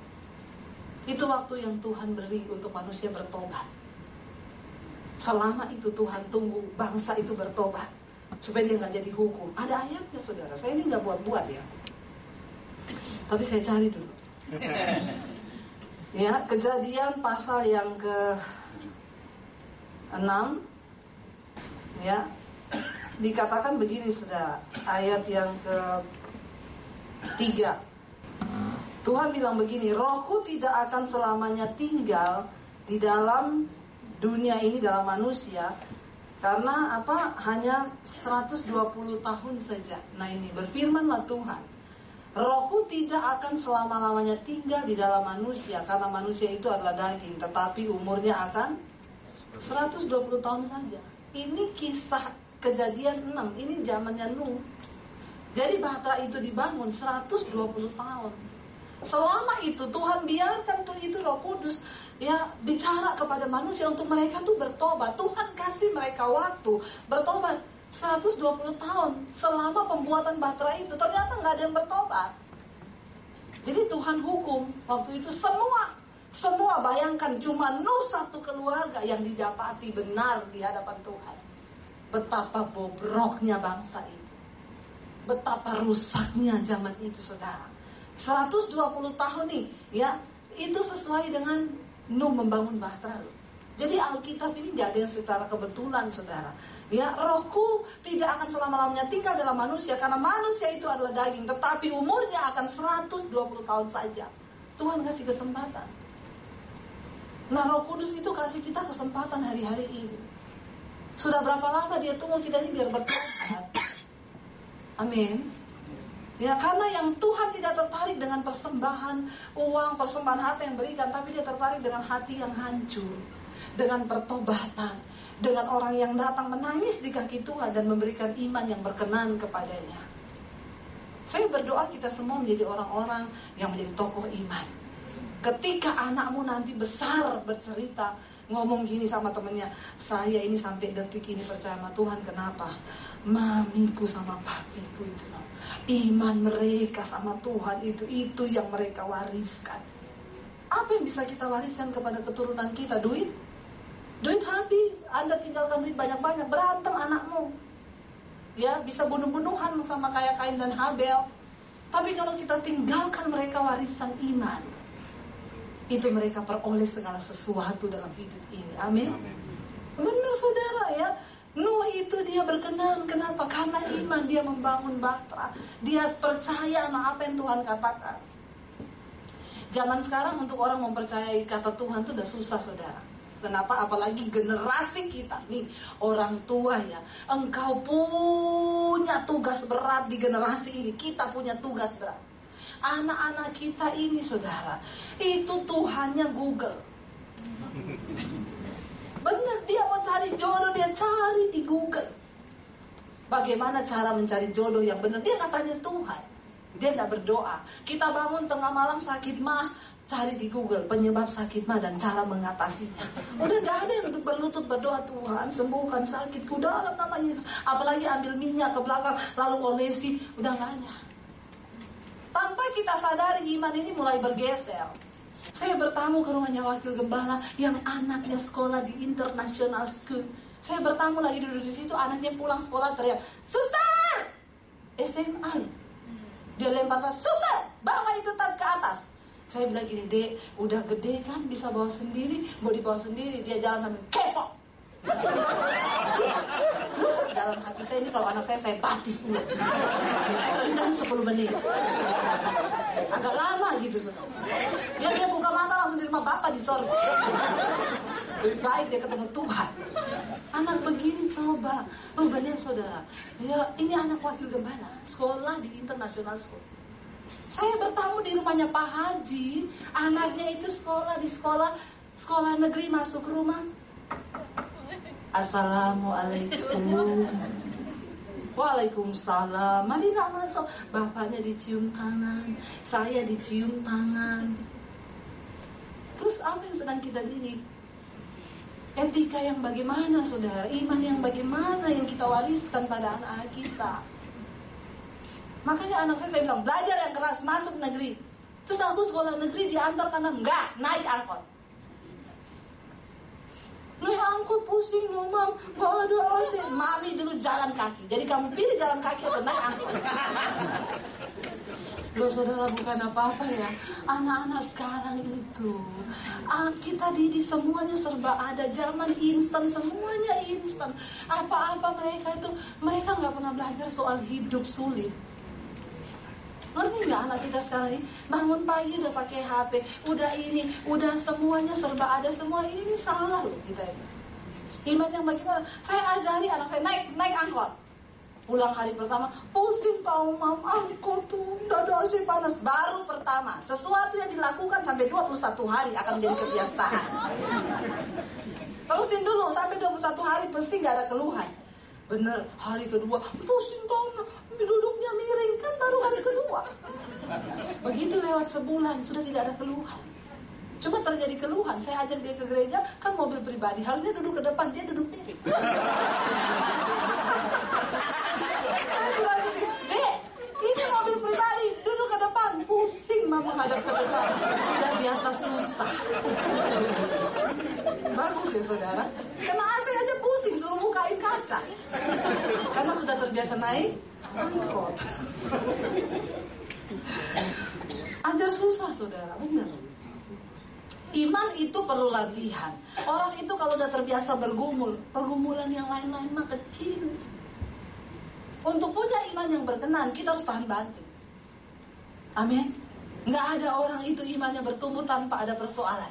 Itu waktu yang Tuhan beri untuk manusia bertobat. Selama itu Tuhan tunggu bangsa itu bertobat supaya dia nggak jadi hukum. Ada ayatnya saudara. Saya ini nggak buat-buat ya. Tapi saya cari dulu. ya kejadian pasal yang ke 6 ya dikatakan begini saudara ayat yang ke tiga Tuhan bilang begini rohku tidak akan selamanya tinggal di dalam dunia ini dalam manusia karena apa hanya 120 tahun saja. Nah ini berfirmanlah Tuhan. Rohku tidak akan selama-lamanya tinggal di dalam manusia karena manusia itu adalah daging, tetapi umurnya akan 120 tahun saja. Ini kisah kejadian 6, ini zamannya Nuh. Jadi Bahtera itu dibangun 120 tahun. Selama itu Tuhan biarkan tuh itu Roh Kudus ya bicara kepada manusia untuk mereka tuh bertobat. Tuhan kasih mereka waktu bertobat 120 tahun selama pembuatan baterai itu ternyata nggak ada yang bertobat. Jadi Tuhan hukum waktu itu semua semua bayangkan cuma Nuh satu keluarga yang didapati benar di hadapan Tuhan. Betapa bobroknya bangsa itu. betapa rusaknya zaman itu saudara. 120 tahun nih ya itu sesuai dengan Nuh membangun bahtera Jadi Alkitab ini gak ada yang secara kebetulan saudara. Ya rohku tidak akan selama-lamanya tinggal dalam manusia karena manusia itu adalah daging. Tetapi umurnya akan 120 tahun saja. Tuhan kasih kesempatan. Nah roh kudus itu kasih kita kesempatan hari-hari ini. Sudah berapa lama dia tunggu kita ini biar bertobat. Amin. Ya karena yang Tuhan tidak tertarik dengan persembahan uang, persembahan harta yang berikan, tapi dia tertarik dengan hati yang hancur, dengan pertobatan, dengan orang yang datang menangis di kaki Tuhan dan memberikan iman yang berkenan kepadanya. Saya berdoa kita semua menjadi orang-orang yang menjadi tokoh iman. Ketika anakmu nanti besar bercerita, ngomong gini sama temennya, saya ini sampai detik ini percaya sama Tuhan, kenapa? Mamiku sama papiku itu Iman mereka sama Tuhan itu itu yang mereka wariskan. Apa yang bisa kita wariskan kepada keturunan kita? Duit? Duit habis. Anda tinggalkan duit banyak-banyak. Berantem anakmu. Ya, bisa bunuh-bunuhan sama kayak Kain dan Habel. Tapi kalau kita tinggalkan mereka warisan iman, itu mereka peroleh segala sesuatu dalam hidup ini. Amin. Benar saudara ya. Nuh itu dia berkenan Kenapa? Karena iman dia membangun bahtera Dia percaya sama apa yang Tuhan katakan Zaman sekarang untuk orang mempercayai kata Tuhan itu udah susah saudara Kenapa? Apalagi generasi kita nih orang tua ya. Engkau punya tugas berat di generasi ini. Kita punya tugas berat. Anak-anak kita ini saudara, itu Tuhannya Google. Benar dia mau cari jodoh dia cari di Google. Bagaimana cara mencari jodoh yang benar? Dia katanya Tuhan. Dia tidak berdoa. Kita bangun tengah malam sakit mah, cari di Google penyebab sakit mah dan cara mengatasinya. Udah gak ada yang berlutut berdoa Tuhan sembuhkan sakitku dalam nama Yesus. Apalagi ambil minyak ke belakang lalu olesi, udah gak. Tanpa kita sadari iman ini mulai bergeser. Saya bertamu ke rumahnya wakil gembala yang anaknya sekolah di international school. Saya bertamu lagi duduk di situ, anaknya pulang sekolah teriak, Suster! SMA. Dia lempar tas, Suster! Bawa itu tas ke atas. Saya bilang gini, dek, udah gede kan, bisa bawa sendiri, mau dibawa sendiri. Dia jalan sambil, kepo! Dalam hati saya ini kalau anak saya saya batis nih. Dan 10 menit. Agak lama gitu. Dia dia buka mata langsung di rumah bapak di sorga. Lebih baik dia ketemu Tuhan. Anak begini coba. Oh benar saudara. Ya ini anak wakil gembala. Sekolah di international school. Saya bertamu di rumahnya Pak Haji. Anaknya itu sekolah di sekolah sekolah negeri masuk rumah Assalamualaikum. Waalaikumsalam. Mari nak masuk. Bapaknya dicium tangan, saya dicium tangan. Terus apa yang sedang kita didik? Etika yang bagaimana saudara? Iman yang bagaimana yang kita wariskan pada anak-anak kita? Makanya anak saya, saya bilang belajar yang keras masuk negeri. Terus aku sekolah negeri diantar karena enggak naik angkot. Naik angkut pusing loh mam Gak ada AC Mami dulu jalan kaki. Jadi kamu pilih jalan kaki atau naik angkut Loh saudara bukan apa-apa ya. Anak-anak sekarang itu ah, Kita didik semuanya serba ada. Zaman instan semuanya instan. Apa-apa mereka itu Mereka nggak pernah belajar soal hidup sulit Ngerti nggak anak kita sekarang ini? Bangun pagi udah pakai HP, udah ini, udah semuanya serba ada semua. Ini salah loh kita ini. Iman yang bagaimana? Saya ajari anak saya naik naik angkot. Pulang hari pertama, pusing tahu mam, angkot tuh dada si panas. Baru pertama, sesuatu yang dilakukan sampai 21 hari akan menjadi kebiasaan. Terusin dulu sampai 21 hari pasti nggak ada keluhan. Bener, hari kedua pusing tahu duduknya miring kan baru hari kedua. Begitu lewat sebulan sudah tidak ada keluhan. Cuma terjadi keluhan, saya ajak dia ke gereja, kan mobil pribadi, harusnya duduk ke depan, dia duduk miring. Dek, ini mobil pribadi, duduk ke depan, pusing mama menghadap ke depan. Sudah biasa susah. Bagus ya saudara. Kena AC aja pusing, suruh bukain kaca. Karena sudah terbiasa naik angkot. Ajar susah saudara, benar. Iman itu perlu latihan. Orang itu kalau udah terbiasa bergumul, pergumulan yang lain-lain mah kecil. Untuk punya iman yang berkenan, kita harus tahan banting. Amin. Nggak ada orang itu imannya bertumbuh tanpa ada persoalan.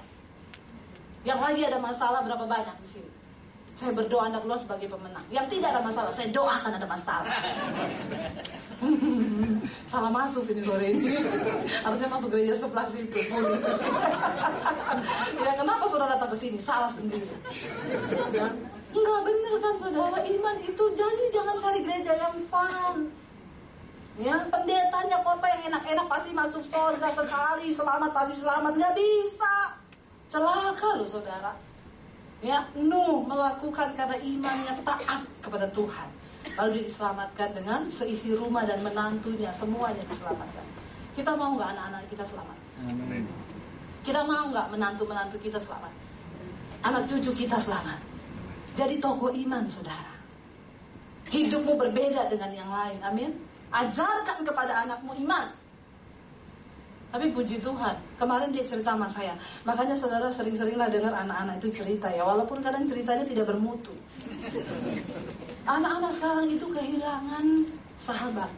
Yang lagi ada masalah berapa banyak di sini? Saya berdoa Anda keluar sebagai pemenang. Yang tidak ada masalah, saya doakan ada masalah. Salah masuk ini sore ini. Harusnya masuk gereja sebelah situ. ya kenapa saudara datang ke sini? Salah sendiri. Enggak bener kan saudara, iman itu jadi jangan cari gereja yang fun. Ya, pendetanya kota yang enak-enak pasti masuk surga sekali, selamat pasti selamat, nggak bisa. Celaka loh saudara. Ya, Nuh melakukan karena imannya taat kepada Tuhan. Lalu dia diselamatkan dengan seisi rumah dan menantunya, semuanya diselamatkan. Kita mau nggak anak-anak kita selamat? Kita mau nggak menantu-menantu kita selamat? Anak cucu kita selamat? Jadi tokoh iman, saudara. Hidupmu berbeda dengan yang lain. Amin. Ajarkan kepada anakmu iman. Tapi puji Tuhan, kemarin dia cerita sama saya. Makanya saudara sering-seringlah dengar anak-anak itu cerita ya, walaupun kadang ceritanya tidak bermutu. Anak-anak sekarang itu kehilangan sahabat.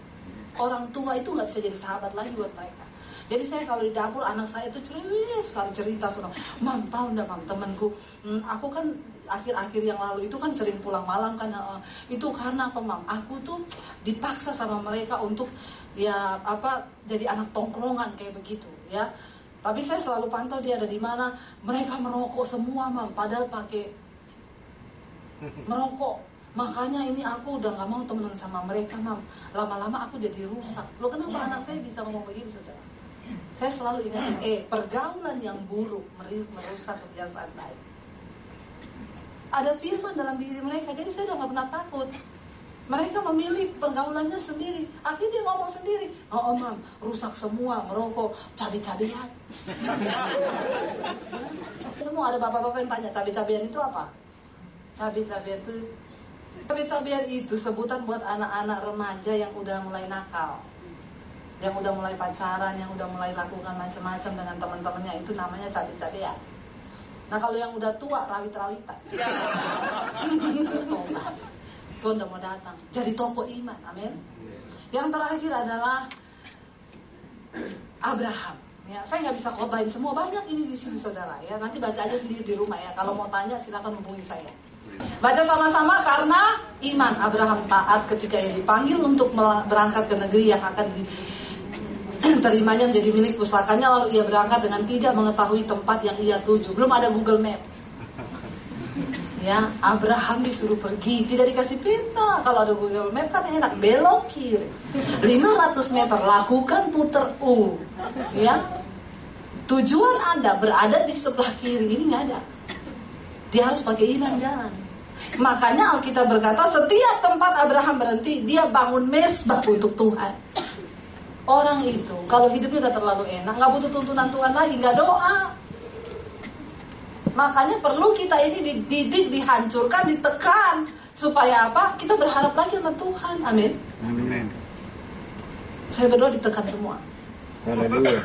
Orang tua itu nggak bisa jadi sahabat lagi buat mereka. Jadi saya kalau di dapur anak saya itu cerewet sekali cerita soal, mam tahu nggak mam temanku, hmm, aku kan akhir-akhir yang lalu itu kan sering pulang malam kan uh, itu karena apa mam? Aku tuh dipaksa sama mereka untuk ya apa jadi anak tongkrongan kayak begitu ya. Tapi saya selalu pantau dia ada di mana. Mereka merokok semua mam. Padahal pakai merokok. Makanya ini aku udah nggak mau temenan sama mereka mam. Lama-lama aku jadi rusak. Lo kenapa anak saya bisa ngomong begitu saudara? Saya selalu ingat eh pergaulan yang buruk merusak kebiasaan baik ada firman dalam diri mereka. Jadi saya udah gak pernah takut. Mereka memilih pergaulannya sendiri. Akhirnya dia ngomong sendiri oh, oh mam rusak semua merokok cabai-cabean semua ada bapak-bapak yang tanya cabai-cabean itu apa? Cabai-cabean itu cabai-cabean itu sebutan buat anak-anak remaja yang udah mulai nakal yang udah mulai pacaran, yang udah mulai lakukan macam-macam dengan teman-temannya. Itu namanya cabai-cabean. Nah kalau yang udah tua rawit-rawitan. Tobat. Tuhan udah mau datang. Jadi toko iman. Amin. Yang terakhir adalah Abraham. Ya, saya nggak bisa khotbahin semua banyak ini di sini saudara ya. Nanti baca aja sendiri di rumah ya. Kalau mau tanya silakan hubungi saya. Baca sama-sama karena iman Abraham taat ketika ia dipanggil untuk berangkat ke negeri yang akan di, terimanya menjadi milik pusakanya lalu ia berangkat dengan tidak mengetahui tempat yang ia tuju. Belum ada Google Map. Ya, Abraham disuruh pergi, tidak dikasih peta. Kalau ada Google Map kan enak, belok kiri. 500 meter, lakukan puter U. Ya. Tujuan Anda berada di sebelah kiri, ini nggak ada. Dia harus pakai iman jalan. Makanya Alkitab berkata setiap tempat Abraham berhenti, dia bangun mesbah untuk Tuhan. Orang itu kalau hidupnya udah terlalu enak, nggak butuh tuntunan Tuhan lagi, nggak doa. Makanya perlu kita ini dididik, dihancurkan, ditekan supaya apa? Kita berharap lagi sama Tuhan. Amin. Amin. Saya berdoa ditekan semua. Haleluya.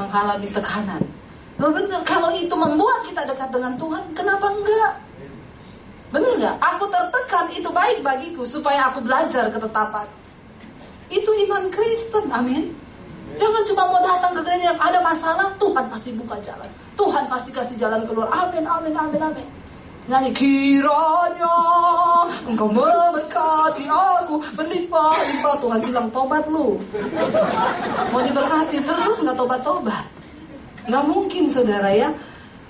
Mengalami tekanan. Lo benar, kalau itu membuat kita dekat dengan Tuhan, kenapa enggak? Benar nggak? Aku tertekan itu baik bagiku supaya aku belajar ketetapan. Itu iman Kristen, amin. Jangan cuma mau datang ke gereja ada masalah, Tuhan pasti buka jalan. Tuhan pasti kasih jalan keluar. Amin, amin, amin, amin. Nyanyi kiranya engkau memberkati aku berlimpah-limpah Tuhan bilang tobat lu Mau diberkati terus nggak tobat-tobat Nggak mungkin saudara ya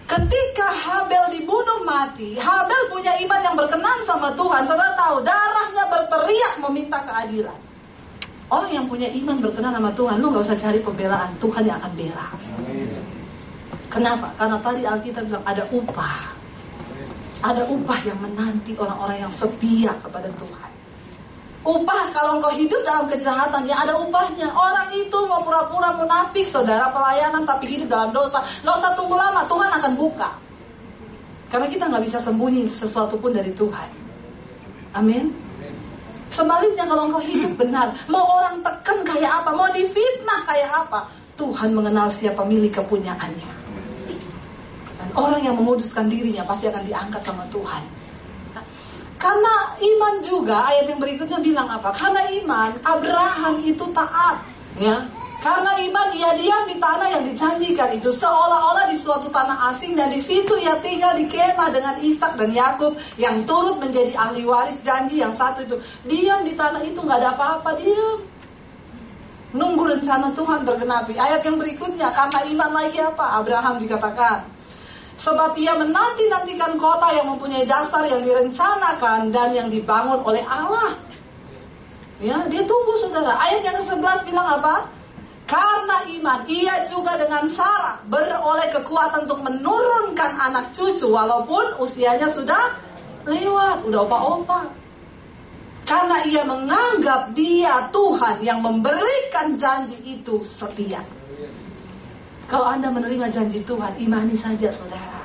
Ketika Habel dibunuh mati Habel punya iman yang berkenan sama Tuhan Saudara tahu darahnya berteriak meminta keadilan Orang yang punya iman berkenan sama Tuhan, lu gak usah cari pembelaan, Tuhan yang akan bela. Kenapa? Karena tadi Alkitab bilang ada upah. Ada upah yang menanti orang-orang yang setia kepada Tuhan. Upah kalau engkau hidup dalam kejahatan ya ada upahnya. Orang itu mau pura-pura munafik, saudara pelayanan tapi hidup dalam dosa. Gak usah tunggu lama, Tuhan akan buka. Karena kita nggak bisa sembunyi sesuatu pun dari Tuhan. Amin. Sebaliknya kalau engkau hidup benar, mau orang tekan kayak apa, mau difitnah kayak apa, Tuhan mengenal siapa milik kepunyaannya. Dan orang yang memuduskan dirinya pasti akan diangkat sama Tuhan. Karena iman juga ayat yang berikutnya bilang apa? Karena iman Abraham itu taat, ya. Karena iman ia diam di tanah yang dijanjikan itu seolah-olah di suatu tanah asing dan di situ ia tinggal di kemah dengan Ishak dan Yakub yang turut menjadi ahli waris janji yang satu itu. Diam di tanah itu nggak ada apa-apa, diam. Nunggu rencana Tuhan tergenapi. Ayat yang berikutnya karena iman lagi apa? Abraham dikatakan Sebab ia menanti-nantikan kota yang mempunyai dasar yang direncanakan dan yang dibangun oleh Allah. Ya, dia tunggu saudara. Ayat yang ke-11 bilang apa? Karena iman, ia juga dengan Sarah beroleh kekuatan untuk menurunkan anak cucu walaupun usianya sudah lewat, udah opa-opa. Karena ia menganggap dia Tuhan yang memberikan janji itu setia. Kalau Anda menerima janji Tuhan, imani saja saudara.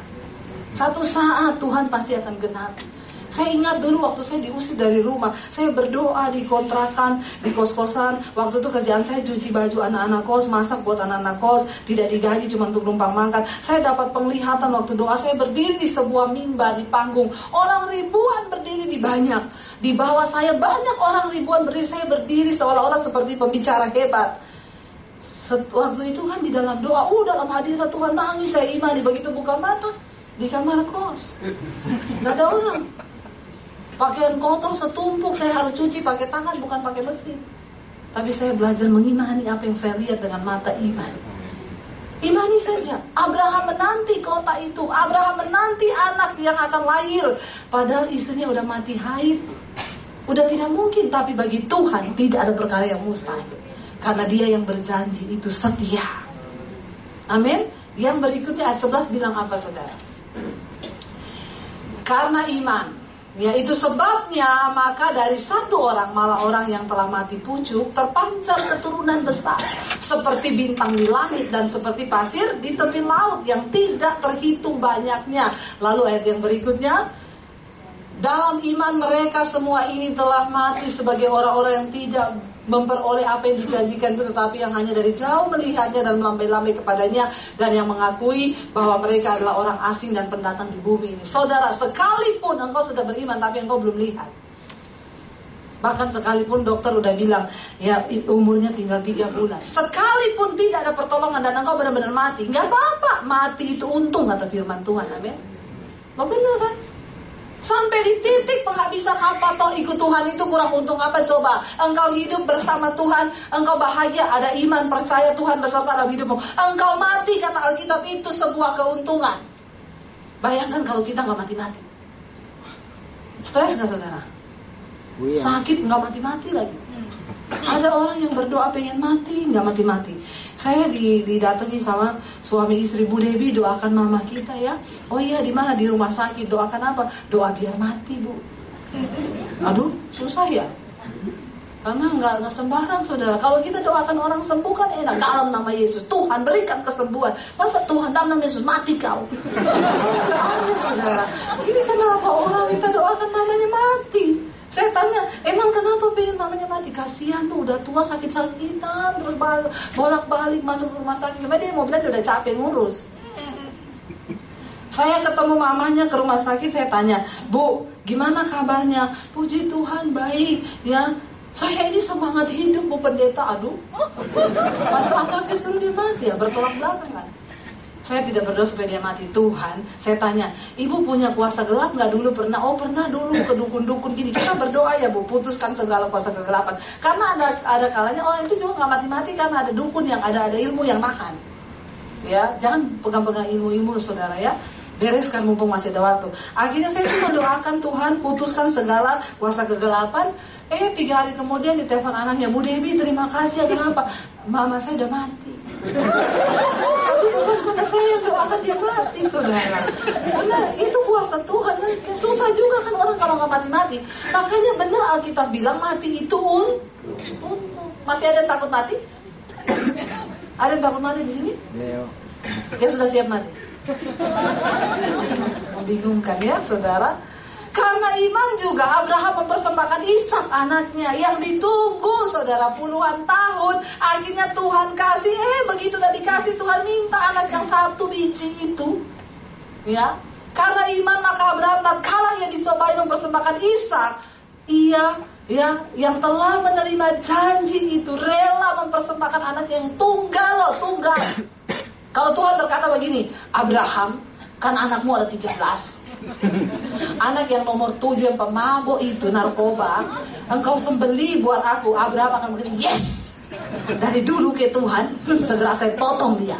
Satu saat Tuhan pasti akan genapi. Saya ingat dulu waktu saya diusir dari rumah, saya berdoa di kontrakan, di kos-kosan. Waktu itu kerjaan saya cuci baju anak-anak kos, masak buat anak-anak kos, tidak digaji cuma untuk numpang makan. Saya dapat penglihatan waktu doa saya berdiri di sebuah mimbar di panggung. Orang ribuan berdiri di banyak. Di bawah saya banyak orang ribuan berdiri, saya berdiri seolah-olah seperti pembicara hebat. Waktu itu kan di dalam doa, oh dalam hadirat Tuhan nangis saya imani begitu buka mata di kamar kos. Gak ada orang. Pakaian kotor setumpuk saya harus cuci pakai tangan bukan pakai mesin. Tapi saya belajar mengimani apa yang saya lihat dengan mata iman. Imani saja. Abraham menanti kota itu. Abraham menanti anak yang akan lahir. Padahal istrinya udah mati haid. Udah tidak mungkin. Tapi bagi Tuhan tidak ada perkara yang mustahil. Karena dia yang berjanji itu setia. Amin. Yang berikutnya ayat 11 bilang apa saudara? Karena iman Ya itu sebabnya maka dari satu orang malah orang yang telah mati pucuk terpancar keturunan besar seperti bintang di langit dan seperti pasir di tepi laut yang tidak terhitung banyaknya. Lalu ayat yang berikutnya dalam iman mereka semua ini telah mati sebagai orang-orang yang tidak memperoleh apa yang dijanjikan itu tetapi yang hanya dari jauh melihatnya dan melambai-lambai kepadanya dan yang mengakui bahwa mereka adalah orang asing dan pendatang di bumi ini. Saudara, sekalipun engkau sudah beriman tapi engkau belum lihat. Bahkan sekalipun dokter udah bilang ya umurnya tinggal tiga bulan. Sekalipun tidak ada pertolongan dan engkau benar-benar mati, nggak apa-apa. Mati itu untung kata firman Tuhan, amin. Lo benar kan? Sampai di titik penghabisan apa toh ikut Tuhan itu kurang untung apa coba? Engkau hidup bersama Tuhan, engkau bahagia, ada iman, percaya Tuhan beserta dalam hidupmu. Engkau mati kata Alkitab itu sebuah keuntungan. Bayangkan kalau kita nggak mati-mati. Stres nggak saudara? Iya. Sakit nggak mati-mati lagi. Ada orang yang berdoa pengen mati, nggak mati-mati. Saya didatangi sama suami istri Bu Dewi doakan mama kita ya. Oh iya di mana di rumah sakit doakan apa? Doa biar mati Bu. Aduh susah ya. Karena nggak nggak sembarang saudara. Kalau kita doakan orang sembuh kan enak dalam nama Yesus. Tuhan berikan kesembuhan. Masa Tuhan dalam nama Yesus mati kau? Ada saudara. Ini kenapa orang kita doakan namanya mati? Saya tanya, emang kenapa pengen mamanya mati? Kasihan tuh udah tua sakit-sakitan terus bolak-balik masuk rumah sakit. Sebenarnya dia mau bilang dia udah capek ngurus. Saya ketemu mamanya ke rumah sakit, saya tanya, Bu, gimana kabarnya? Puji Tuhan, baik. Ya, saya ini semangat hidup, Bu Pendeta. Aduh, waktu anaknya suruh dia mati ya, bertolak belakang kan. Saya tidak berdoa supaya dia mati. Tuhan, saya tanya, ibu punya kuasa gelap nggak dulu pernah? Oh pernah dulu ke dukun-dukun gini. Kita berdoa ya bu, putuskan segala kuasa kegelapan. Karena ada ada kalanya orang itu juga nggak mati-mati karena ada dukun yang ada ada ilmu yang nahan. Ya, jangan pegang-pegang ilmu-ilmu saudara ya bereskan mumpung masih ada waktu. Akhirnya saya cuma doakan Tuhan putuskan segala kuasa kegelapan. Eh tiga hari kemudian ditelepon anaknya, Bu Dewi terima kasih kenapa? Mama saya udah mati. Tapi bukan karena saya yang doakan dia mati, saudara. Karena itu kuasa Tuhan kan susah juga kan orang kalau nggak mati-mati. Makanya benar Alkitab bilang mati itu un untung. Masih ada yang takut mati? Ada yang takut mati di sini? Yang sudah siap mati? Membingungkan ya, saudara. Karena iman juga Abraham mempersembahkan Ishak anaknya yang ditunggu saudara puluhan tahun. Akhirnya Tuhan kasih, eh begitu udah dikasih Tuhan minta anak yang satu biji itu. Ya, karena iman maka Abraham kala ia dicobai mempersembahkan Ishak, ia ya yang telah menerima janji itu rela mempersembahkan anak yang tunggal loh, tunggal. Kalau Tuhan berkata begini, Abraham, kan anakmu ada 13 Anak yang nomor tujuh yang pemabuk itu narkoba, engkau sembeli buat aku. Abraham akan bilang, yes. Dari dulu ke Tuhan, segera saya potong dia.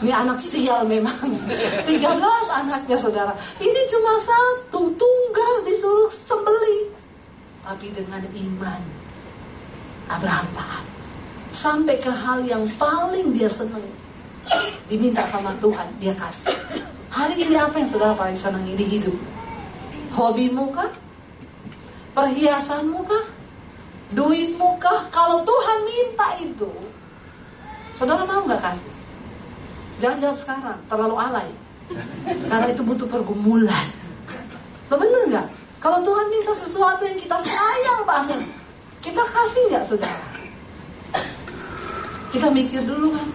Ini anak sial memang. 13 anaknya saudara. Ini cuma satu, tunggal disuruh sembeli. Tapi dengan iman, Abraham taat. Sampai ke hal yang paling dia senang. Diminta sama Tuhan, dia kasih. Hari ini apa yang saudara paling senangi di hidup? Hobimu kah? Perhiasanmu kah? Duitmu kah? Kalau Tuhan minta itu, saudara mau nggak kasih? Jangan jawab sekarang, terlalu alay. Karena itu butuh pergumulan. Lo bener nggak? Kalau Tuhan minta sesuatu yang kita sayang banget, kita kasih nggak saudara? Kita mikir dulu kan,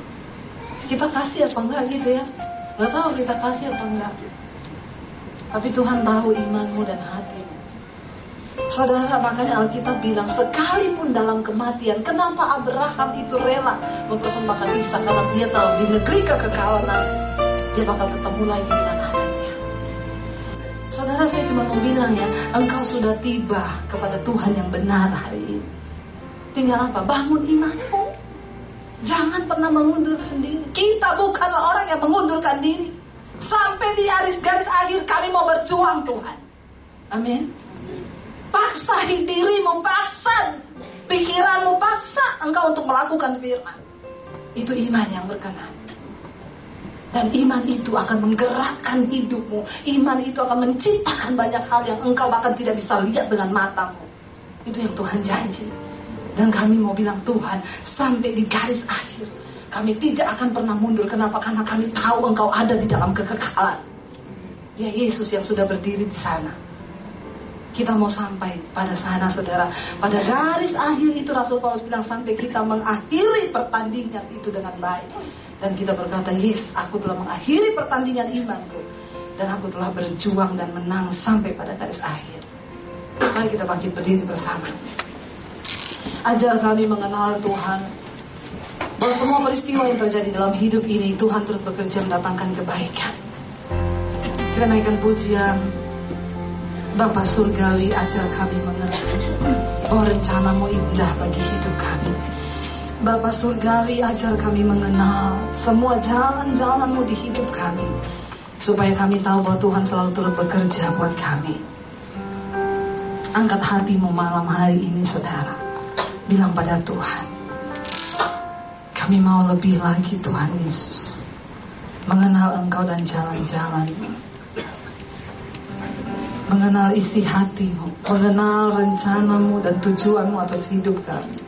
kita kasih apa enggak gitu ya? Gak tahu kita kasih apa enggak. Tapi Tuhan tahu imanmu dan hatimu. Saudara, makanya Alkitab bilang, sekalipun dalam kematian, kenapa Abraham itu rela mempersembahkan Isa? Karena dia tahu di negeri kekekalan dia bakal ketemu lagi dengan anaknya. Saudara, saya cuma mau bilang ya, engkau sudah tiba kepada Tuhan yang benar hari ini. Tinggal apa? Bangun imanmu. Jangan pernah mengundurkan diri. Kita bukanlah orang yang mengundurkan diri. Sampai di garis-garis akhir kami mau berjuang Tuhan. Amin. Paksa dirimu, paksa pikiranmu, paksa engkau untuk melakukan firman. Itu iman yang berkenan. Dan iman itu akan menggerakkan hidupmu. Iman itu akan menciptakan banyak hal yang engkau bahkan tidak bisa lihat dengan matamu. Itu yang Tuhan janji. Dan kami mau bilang Tuhan sampai di garis akhir kami tidak akan pernah mundur. Kenapa? Karena kami tahu engkau ada di dalam kekekalan. Ya Yesus yang sudah berdiri di sana. Kita mau sampai pada sana saudara. Pada garis akhir itu Rasul Paulus bilang sampai kita mengakhiri pertandingan itu dengan baik. Dan kita berkata, yes aku telah mengakhiri pertandingan imanku. Dan aku telah berjuang dan menang sampai pada garis akhir. Mari kita bangkit berdiri bersama. Ajar kami mengenal Tuhan. Bahwa semua peristiwa yang terjadi dalam hidup ini Tuhan terus bekerja mendatangkan kebaikan. Kita naikkan pujian Bapa Surgawi ajar kami mengerti bahwa rencanamu indah bagi hidup kami. Bapa Surgawi ajar kami mengenal semua jalan-jalanmu di hidup kami. Supaya kami tahu bahwa Tuhan selalu turut bekerja buat kami. Angkat hatimu malam hari ini saudara bilang pada Tuhan, kami mau lebih lagi Tuhan Yesus, mengenal Engkau dan jalan-jalan, mengenal isi hatimu, mengenal rencanamu dan tujuanmu atas hidup kami.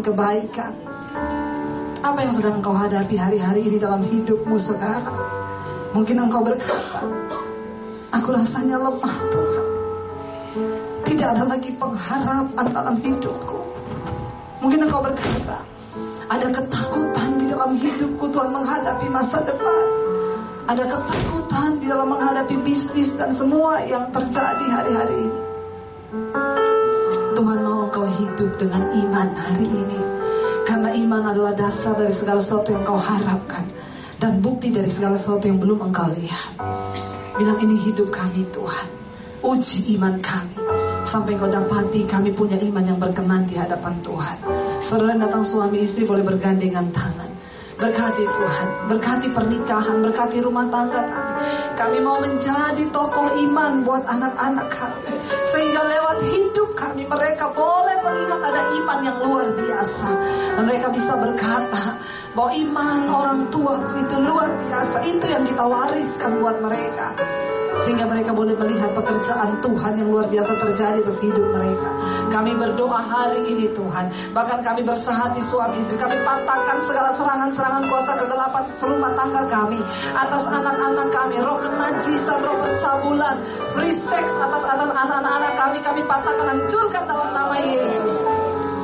Kebaikan apa yang sedang engkau hadapi hari-hari ini dalam hidupmu saudara mungkin engkau berkata aku rasanya lemah Tuhan tidak ada lagi pengharapan dalam hidupku. Mungkin engkau berkata, ada ketakutan di dalam hidupku Tuhan menghadapi masa depan. Ada ketakutan di dalam menghadapi bisnis dan semua yang terjadi hari-hari ini. Dengan iman hari ini. Karena iman adalah dasar dari segala sesuatu yang kau harapkan. Dan bukti dari segala sesuatu yang belum engkau lihat. Bilang ini hidup kami Tuhan. Uji iman kami. Sampai kau dapati kami punya iman yang berkenan di hadapan Tuhan. Saudara datang suami istri boleh bergandengan tangan. Berkati Tuhan, berkati pernikahan, berkati rumah tangga kami. Kami mau menjadi tokoh iman buat anak-anak kami. Sehingga lewat hidup kami mereka boleh melihat ada iman yang luar biasa. Dan mereka bisa berkata bahwa iman orang tua itu luar biasa. Itu yang kita wariskan buat mereka sehingga mereka boleh melihat pekerjaan Tuhan yang luar biasa terjadi atas hidup mereka. Kami berdoa hari ini Tuhan, bahkan kami bersahati suami istri, kami patahkan segala serangan-serangan kuasa kegelapan serumah tangga kami atas anak-anak kami, roh kenajisan, roh pencabulan, free sex atas anak-anak kami, kami patahkan hancurkan dalam nama Yesus.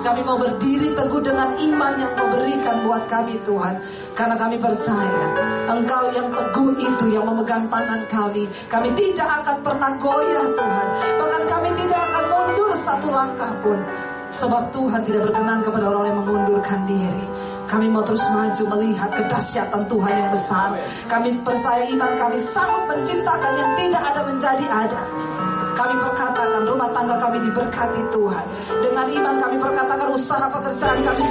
Kami mau berdiri teguh dengan iman yang kau berikan buat kami Tuhan. Karena kami percaya Engkau yang teguh itu yang memegang tangan kami. Kami tidak akan pernah goyah Tuhan. Bahkan kami tidak akan mundur satu langkah pun. Sebab Tuhan tidak berkenan kepada orang yang mengundurkan diri. Kami mau terus maju melihat kedahsyatan Tuhan yang besar. Kami percaya iman kami sanggup menciptakan yang tidak ada menjadi ada. Kami perkatakan rumah tangga kami diberkati Tuhan. Dengan iman kami perkatakan usaha pekerjaan kami